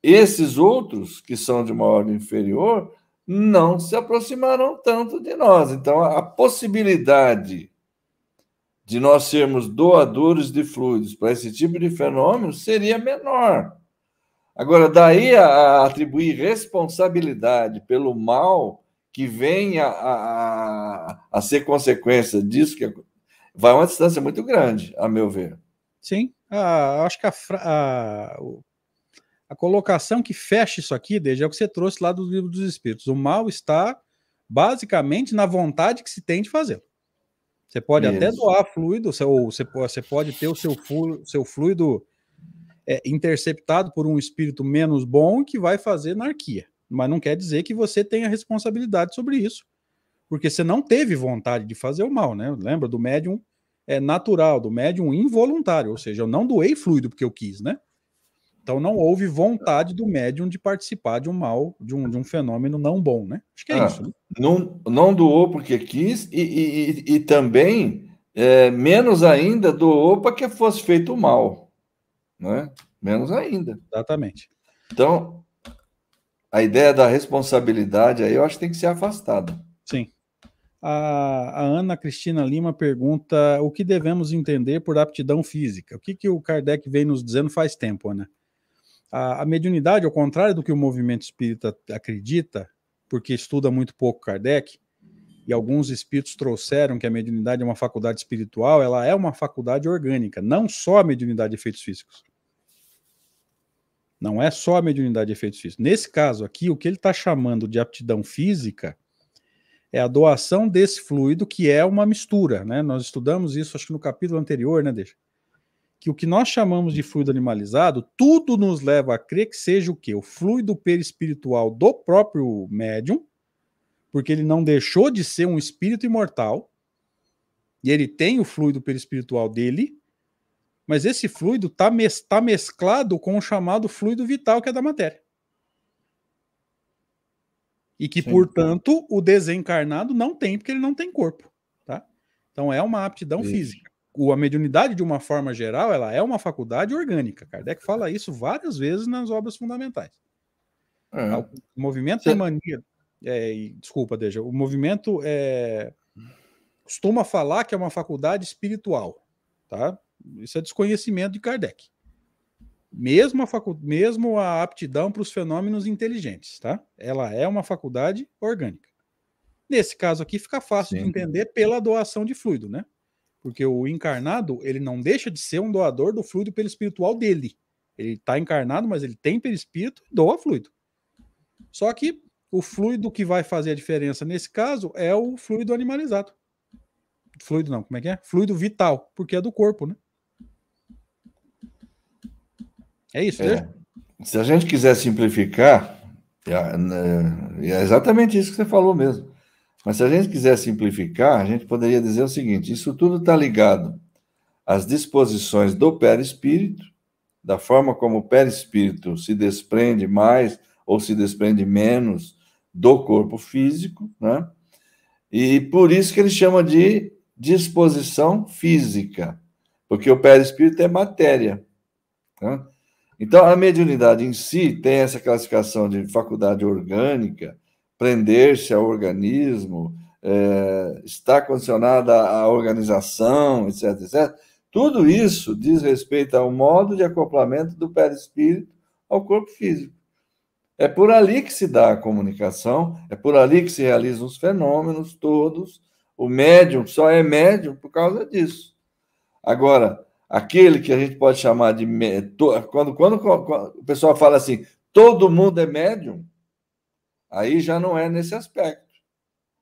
esses outros que são de uma ordem inferior não se aproximarão tanto de nós. Então, a possibilidade de nós sermos doadores de fluidos para esse tipo de fenômeno seria menor. Agora, daí a, atribuir responsabilidade pelo mal que vem a, a, a, ser consequência disso, que vai uma distância muito grande, a meu ver. Sim, ah, acho que a, a, a colocação que fecha isso aqui, desde é o que você trouxe lá do livro dos Espíritos. O mal está basicamente na vontade que se tem de fazer. Você pode isso. até doar fluido, ou você, você pode ter o seu fluido, seu fluido é, interceptado por um espírito menos bom que vai fazer anarquia. Mas não quer dizer que você tenha responsabilidade sobre isso, porque você não teve vontade de fazer o mal, né? Lembra do médium é natural, do médium involuntário, ou seja, eu não doei fluido porque eu quis, né? Então não houve vontade do médium de participar de um mal, de um, de um fenômeno não bom, né? Acho que é ah, isso. Né? Não, não doou porque quis e, e, e também, é, menos ainda, doou para que fosse feito mal, né? Menos ainda. Exatamente. Então, a ideia da responsabilidade aí eu acho que tem que ser afastada. Sim. A, a, Ana Cristina Lima pergunta o que devemos entender por aptidão física. O que, que o Kardec vem nos dizendo faz tempo, Ana? A, a mediunidade, ao contrário do que o movimento espírita acredita, porque estuda muito pouco Kardec, e alguns espíritos trouxeram que a mediunidade é uma faculdade espiritual, ela é uma faculdade orgânica, não só a mediunidade de efeitos físicos. Não é só a mediunidade de efeitos físicos. Nesse caso aqui, o que ele está chamando de aptidão física é a doação desse fluido, que é uma mistura, né? Nós estudamos isso, acho que no capítulo anterior, né, Deixa? Que o que nós chamamos de fluido animalizado, tudo nos leva a crer que seja o quê? O fluido perispiritual do próprio médium, porque ele não deixou de ser um espírito imortal, e ele tem o fluido perispiritual dele, mas esse fluido está mes tá mesclado com o chamado fluido vital, que é da matéria. E que, Sim. portanto, o desencarnado não tem, porque ele não tem corpo. Tá? Então é uma aptidão Isso. física a mediunidade, de uma forma geral, ela é uma faculdade orgânica. Kardec fala isso várias vezes nas obras fundamentais. É. O movimento de mania. É, desculpa, Deja. O movimento é, costuma falar que é uma faculdade espiritual. Tá? Isso é desconhecimento de Kardec. Mesmo a, facu... Mesmo a aptidão para os fenômenos inteligentes. Tá? Ela é uma faculdade orgânica. Nesse caso aqui, fica fácil Sim. de entender pela doação de fluido, né? Porque o encarnado, ele não deixa de ser um doador do fluido perispiritual dele. Ele está encarnado, mas ele tem perispírito e doa fluido. Só que o fluido que vai fazer a diferença nesse caso é o fluido animalizado. Fluido não, como é que é? Fluido vital, porque é do corpo, né? É isso, é. Se a gente quiser simplificar, é, né, é exatamente isso que você falou mesmo. Mas se a gente quiser simplificar, a gente poderia dizer o seguinte: isso tudo está ligado às disposições do perispírito, da forma como o perispírito se desprende mais ou se desprende menos do corpo físico, né? E por isso que ele chama de disposição física, porque o perispírito é matéria. Tá? Então, a mediunidade em si tem essa classificação de faculdade orgânica, prender-se ao organismo, é, está condicionada à organização, etc, etc. Tudo isso diz respeito ao modo de acoplamento do perispírito ao corpo físico. É por ali que se dá a comunicação, é por ali que se realizam os fenômenos todos. O médium só é médium por causa disso. Agora, aquele que a gente pode chamar de. Quando, quando, quando o pessoal fala assim, todo mundo é médium, Aí já não é nesse aspecto.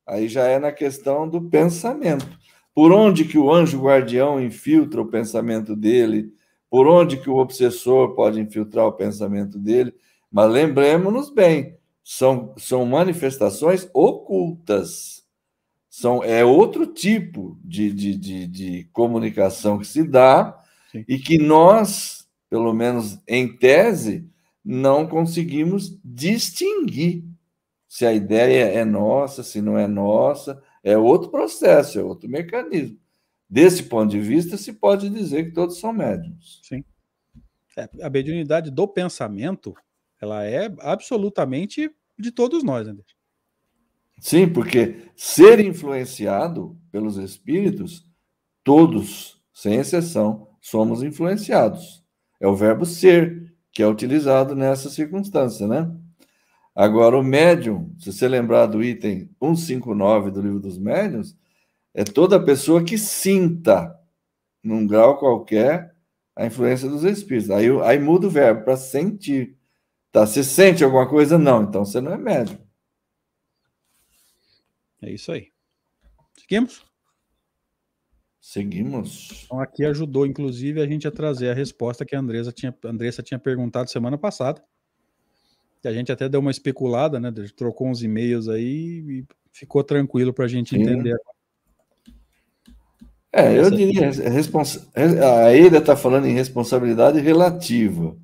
Aí já é na questão do pensamento. Por onde que o anjo guardião infiltra o pensamento dele? Por onde que o obsessor pode infiltrar o pensamento dele? Mas lembremos-nos bem, são, são manifestações ocultas. São, é outro tipo de, de, de, de comunicação que se dá Sim. e que nós, pelo menos em tese, não conseguimos distinguir se a ideia é nossa, se não é nossa, é outro processo, é outro mecanismo. Desse ponto de vista, se pode dizer que todos são médiums. Sim. É, a mediunidade do pensamento, ela é absolutamente de todos nós, André. Sim, porque ser influenciado pelos espíritos, todos, sem exceção, somos influenciados. É o verbo ser que é utilizado nessa circunstância, né? Agora, o médium, se você lembrar do item 159 do livro dos médiuns, é toda pessoa que sinta, num grau qualquer, a influência dos espíritos. Aí, aí muda o verbo para sentir. Tá? Você sente alguma coisa? Não, então você não é médium. É isso aí. Seguimos? Seguimos. Então, aqui ajudou, inclusive, a gente a trazer a resposta que a Andressa tinha, a Andressa tinha perguntado semana passada. Que a gente até deu uma especulada, né? Trocou uns e-mails aí e ficou tranquilo para a gente Sim. entender. É, eu diria, responsa... a Eida está falando em responsabilidade relativa.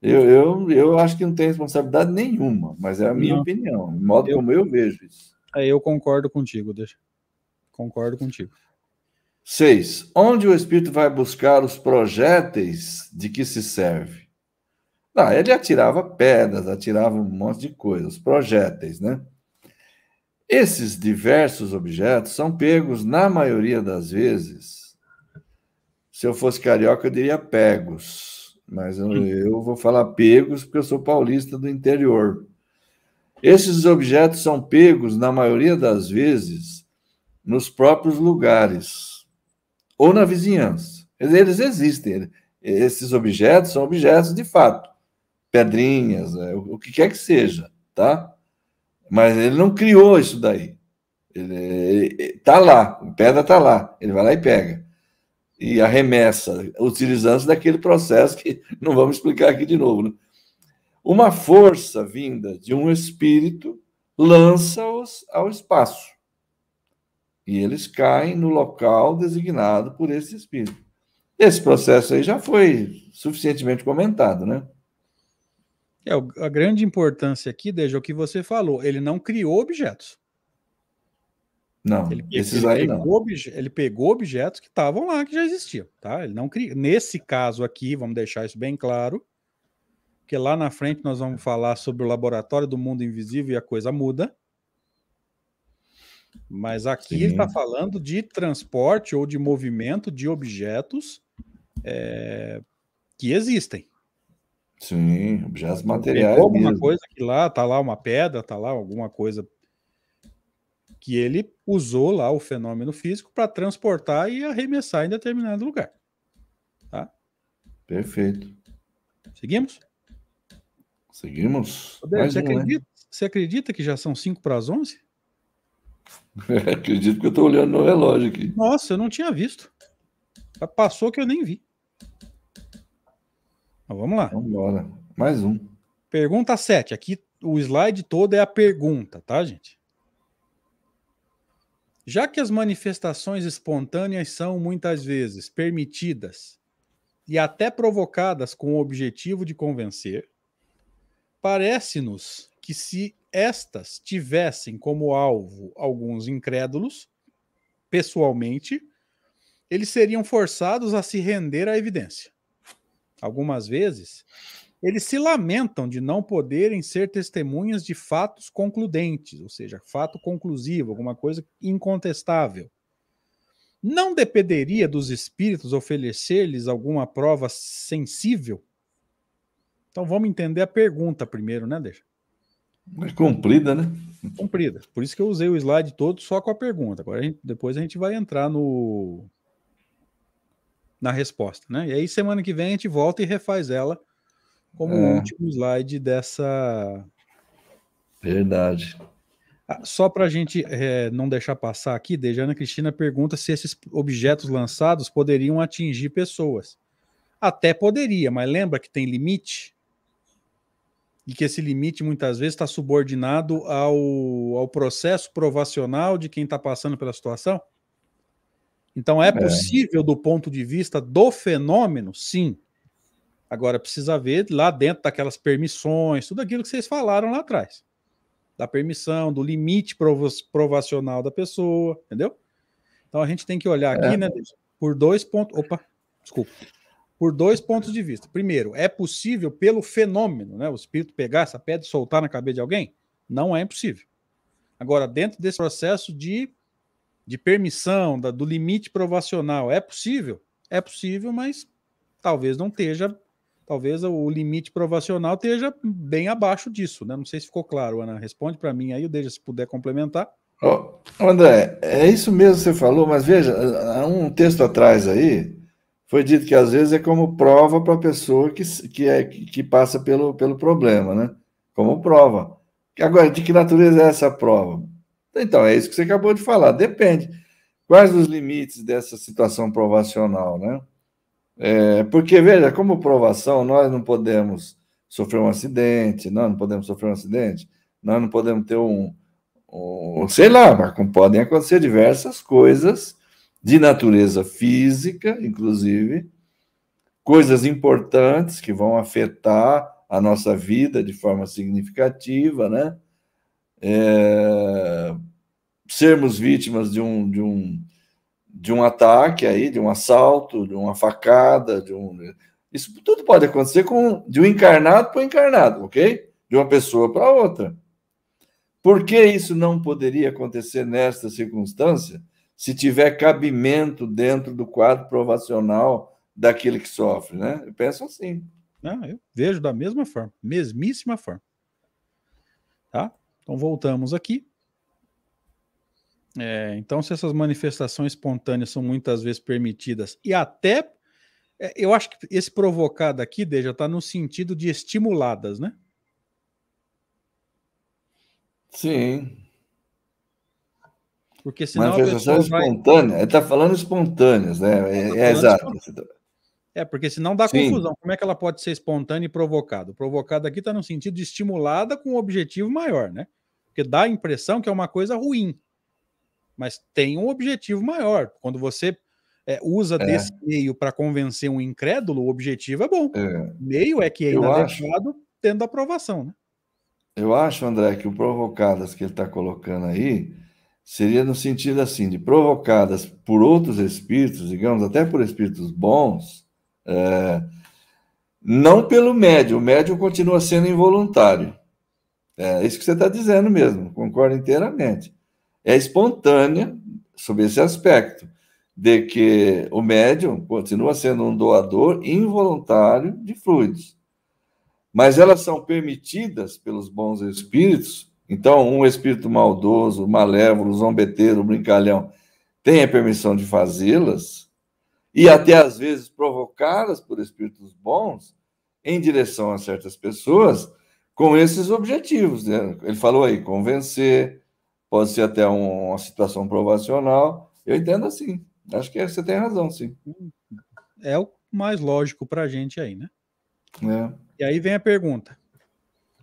Eu, eu, eu acho que não tem responsabilidade nenhuma, mas é a minha não. opinião, o modo eu, como eu vejo isso. É, eu concordo contigo, deixa. Concordo contigo. Seis. Onde o espírito vai buscar os projéteis de que se serve? Não, ele atirava pedras, atirava um monte de coisas, projéteis, né? Esses diversos objetos são pegos, na maioria das vezes, se eu fosse carioca, eu diria pegos, mas eu, eu vou falar pegos porque eu sou paulista do interior. Esses objetos são pegos, na maioria das vezes, nos próprios lugares ou na vizinhança. Eles existem. Esses objetos são objetos de fato pedrinhas, é, o que quer que seja, tá? Mas ele não criou isso daí. Ele, está lá, a pedra está lá, ele vai lá e pega. E arremessa, utilizando-se daquele processo que não vamos explicar aqui de novo. Né? Uma força vinda de um espírito lança-os ao espaço. E eles caem no local designado por esse espírito. Esse processo aí já foi suficientemente comentado, né? É, a grande importância aqui, desde o que você falou, ele não criou objetos. Não, ele, esses ele aí pegou, não. Ele pegou objetos que estavam lá, que já existiam, tá? Ele não criou. Nesse caso aqui, vamos deixar isso bem claro, que lá na frente nós vamos falar sobre o laboratório do mundo invisível e a coisa muda. Mas aqui Sim. ele está falando de transporte ou de movimento de objetos é, que existem. Sim, objetos materiais. alguma mesmo. coisa que lá, tá lá uma pedra, tá lá alguma coisa que ele usou lá o fenômeno físico para transportar e arremessar em determinado lugar. Tá? Perfeito. Seguimos? Seguimos. você, um, acredita, né? você acredita que já são 5 para as 11? acredito que eu estou olhando no relógio aqui. Nossa, eu não tinha visto. Passou que eu nem vi. Mas vamos lá. Vamos embora. Mais um. Pergunta 7. Aqui o slide todo é a pergunta, tá, gente? Já que as manifestações espontâneas são muitas vezes permitidas e até provocadas com o objetivo de convencer, parece-nos que se estas tivessem como alvo alguns incrédulos, pessoalmente, eles seriam forçados a se render à evidência algumas vezes, eles se lamentam de não poderem ser testemunhas de fatos concludentes, ou seja, fato conclusivo, alguma coisa incontestável. Não dependeria dos espíritos oferecer-lhes alguma prova sensível? Então vamos entender a pergunta primeiro, né, Deixa? É comprida, né? Comprida. Por isso que eu usei o slide todo só com a pergunta. Agora a gente, depois a gente vai entrar no, na resposta, né? E aí semana que vem a gente volta e refaz ela como é. último slide dessa. Verdade. Ah, só para a gente é, não deixar passar aqui, Dejana Cristina pergunta se esses objetos lançados poderiam atingir pessoas. Até poderia, mas lembra que tem limite? e que esse limite muitas vezes está subordinado ao, ao processo provacional de quem está passando pela situação? Então, é, é possível, do ponto de vista do fenômeno? Sim. Agora, precisa ver lá dentro daquelas permissões, tudo aquilo que vocês falaram lá atrás. Da permissão, do limite provacional da pessoa, entendeu? Então, a gente tem que olhar aqui, é. né, por dois pontos. Opa, desculpa por dois pontos de vista. Primeiro, é possível pelo fenômeno, né? O espírito pegar essa pedra e soltar na cabeça de alguém? Não é impossível. Agora, dentro desse processo de, de permissão, da, do limite provacional, é possível? É possível, mas talvez não esteja. Talvez o limite provacional esteja bem abaixo disso, né? Não sei se ficou claro, Ana. Responde para mim aí, deixa se puder complementar. Oh, André, é isso mesmo que você falou, mas veja, há um texto atrás aí, foi dito que às vezes é como prova para a pessoa que, que, é, que passa pelo, pelo problema, né? Como prova. Agora, de que natureza é essa prova? Então, é isso que você acabou de falar. Depende. Quais os limites dessa situação provacional, né? É, porque, veja, como provação, nós não podemos sofrer um acidente, nós não podemos sofrer um acidente, nós não podemos ter um, um sei lá, podem acontecer diversas coisas de natureza física, inclusive, coisas importantes que vão afetar a nossa vida de forma significativa, né? É, sermos vítimas de um, de um de um ataque aí, de um assalto, de uma facada, de um isso tudo pode acontecer com de um encarnado para o encarnado, ok? De uma pessoa para outra. Por que isso não poderia acontecer nesta circunstância? se tiver cabimento dentro do quadro provacional daquele que sofre, né? Eu penso assim. Não, eu vejo da mesma forma, mesmíssima forma. Tá? Então voltamos aqui. É, então, se essas manifestações espontâneas são muitas vezes permitidas e até é, eu acho que esse provocado aqui, já está no sentido de estimuladas, né? Sim. Porque senão Manifestação espontânea, vai... está falando espontâneas, né? É, tá é exato. É, porque senão dá Sim. confusão. Como é que ela pode ser espontânea e provocada? Provocada aqui está no sentido de estimulada com um objetivo maior, né? Porque dá a impressão que é uma coisa ruim. Mas tem um objetivo maior. Quando você é, usa é. desse meio para convencer um incrédulo, o objetivo é bom. É. meio é que é inadequado tendo aprovação, né? Eu acho, André, que o provocadas que ele está colocando aí seria no sentido assim, de provocadas por outros espíritos, digamos, até por espíritos bons, é, não pelo médium, o médium continua sendo involuntário. É isso que você está dizendo mesmo, concordo inteiramente. É espontânea sob esse aspecto, de que o médium continua sendo um doador involuntário de fluidos. Mas elas são permitidas pelos bons espíritos então, um espírito maldoso, malévolo, zombeteiro, brincalhão, tem a permissão de fazê-las e até às vezes provocá-las por espíritos bons em direção a certas pessoas com esses objetivos. Né? Ele falou aí, convencer, pode ser até uma situação provacional. Eu entendo assim. Acho que você tem razão, sim. É o mais lógico para a gente aí, né? É. E aí vem a pergunta: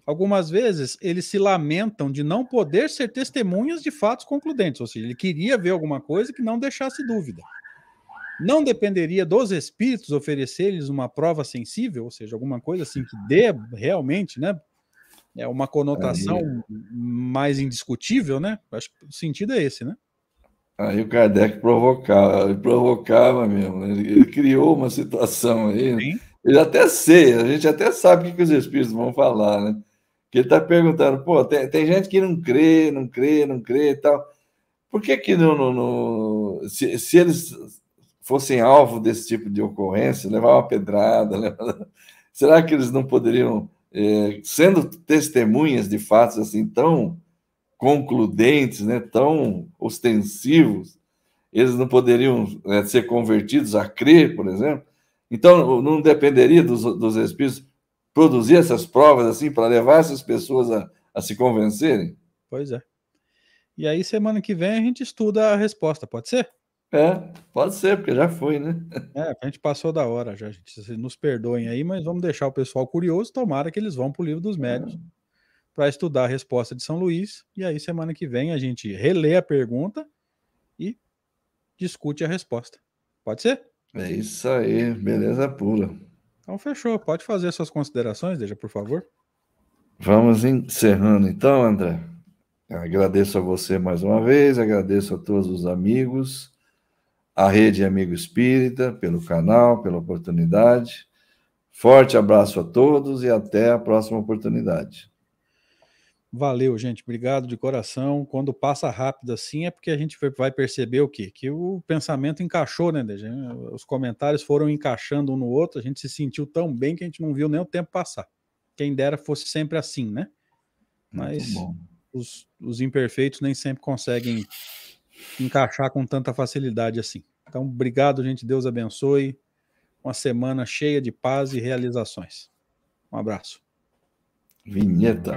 algumas vezes eles se lamentam de não poder ser testemunhas de fatos concludentes, ou seja, ele queria ver alguma coisa que não deixasse dúvida. Não dependeria dos espíritos oferecer-lhes uma prova sensível, ou seja, alguma coisa assim que dê realmente, né? É uma conotação Aí... mais indiscutível, né? Acho que o sentido é esse, né? Aí o Kardec provocava, ele provocava mesmo. Né? Ele criou uma situação aí. Sim. Ele até sei, a gente até sabe o que, que os espíritos vão falar, né? que ele está perguntando, pô, tem, tem gente que não crê, não crê, não crê e tal. Por que que não, não, não se, se, eles fossem alvo desse tipo de ocorrência, levar uma pedrada, levar, será que eles não poderiam, é, sendo testemunhas de fatos assim tão concludentes, né, tão ostensivos, eles não poderiam é, ser convertidos a crer, por exemplo? Então, não dependeria dos, dos espíritos produzir essas provas assim para levar essas pessoas a, a se convencerem? Pois é. E aí, semana que vem, a gente estuda a resposta, pode ser? É, pode ser, porque já foi, né? É, a gente passou da hora já, gente. Nos perdoem aí, mas vamos deixar o pessoal curioso. Tomara que eles vão para o livro dos médios para estudar a resposta de São Luís. E aí, semana que vem, a gente relê a pergunta e discute a resposta. Pode ser? É isso aí, beleza pura. Então, fechou. Pode fazer suas considerações, deixa, por favor. Vamos encerrando então, André. Agradeço a você mais uma vez, agradeço a todos os amigos, a Rede Amigo Espírita, pelo canal, pela oportunidade. Forte abraço a todos e até a próxima oportunidade. Valeu, gente. Obrigado de coração. Quando passa rápido assim, é porque a gente vai perceber o quê? Que o pensamento encaixou, né, Deja? Os comentários foram encaixando um no outro, a gente se sentiu tão bem que a gente não viu nem o tempo passar. Quem dera fosse sempre assim, né? Mas os, os imperfeitos nem sempre conseguem encaixar com tanta facilidade assim. Então, obrigado, gente. Deus abençoe. Uma semana cheia de paz e realizações. Um abraço. Vinheta.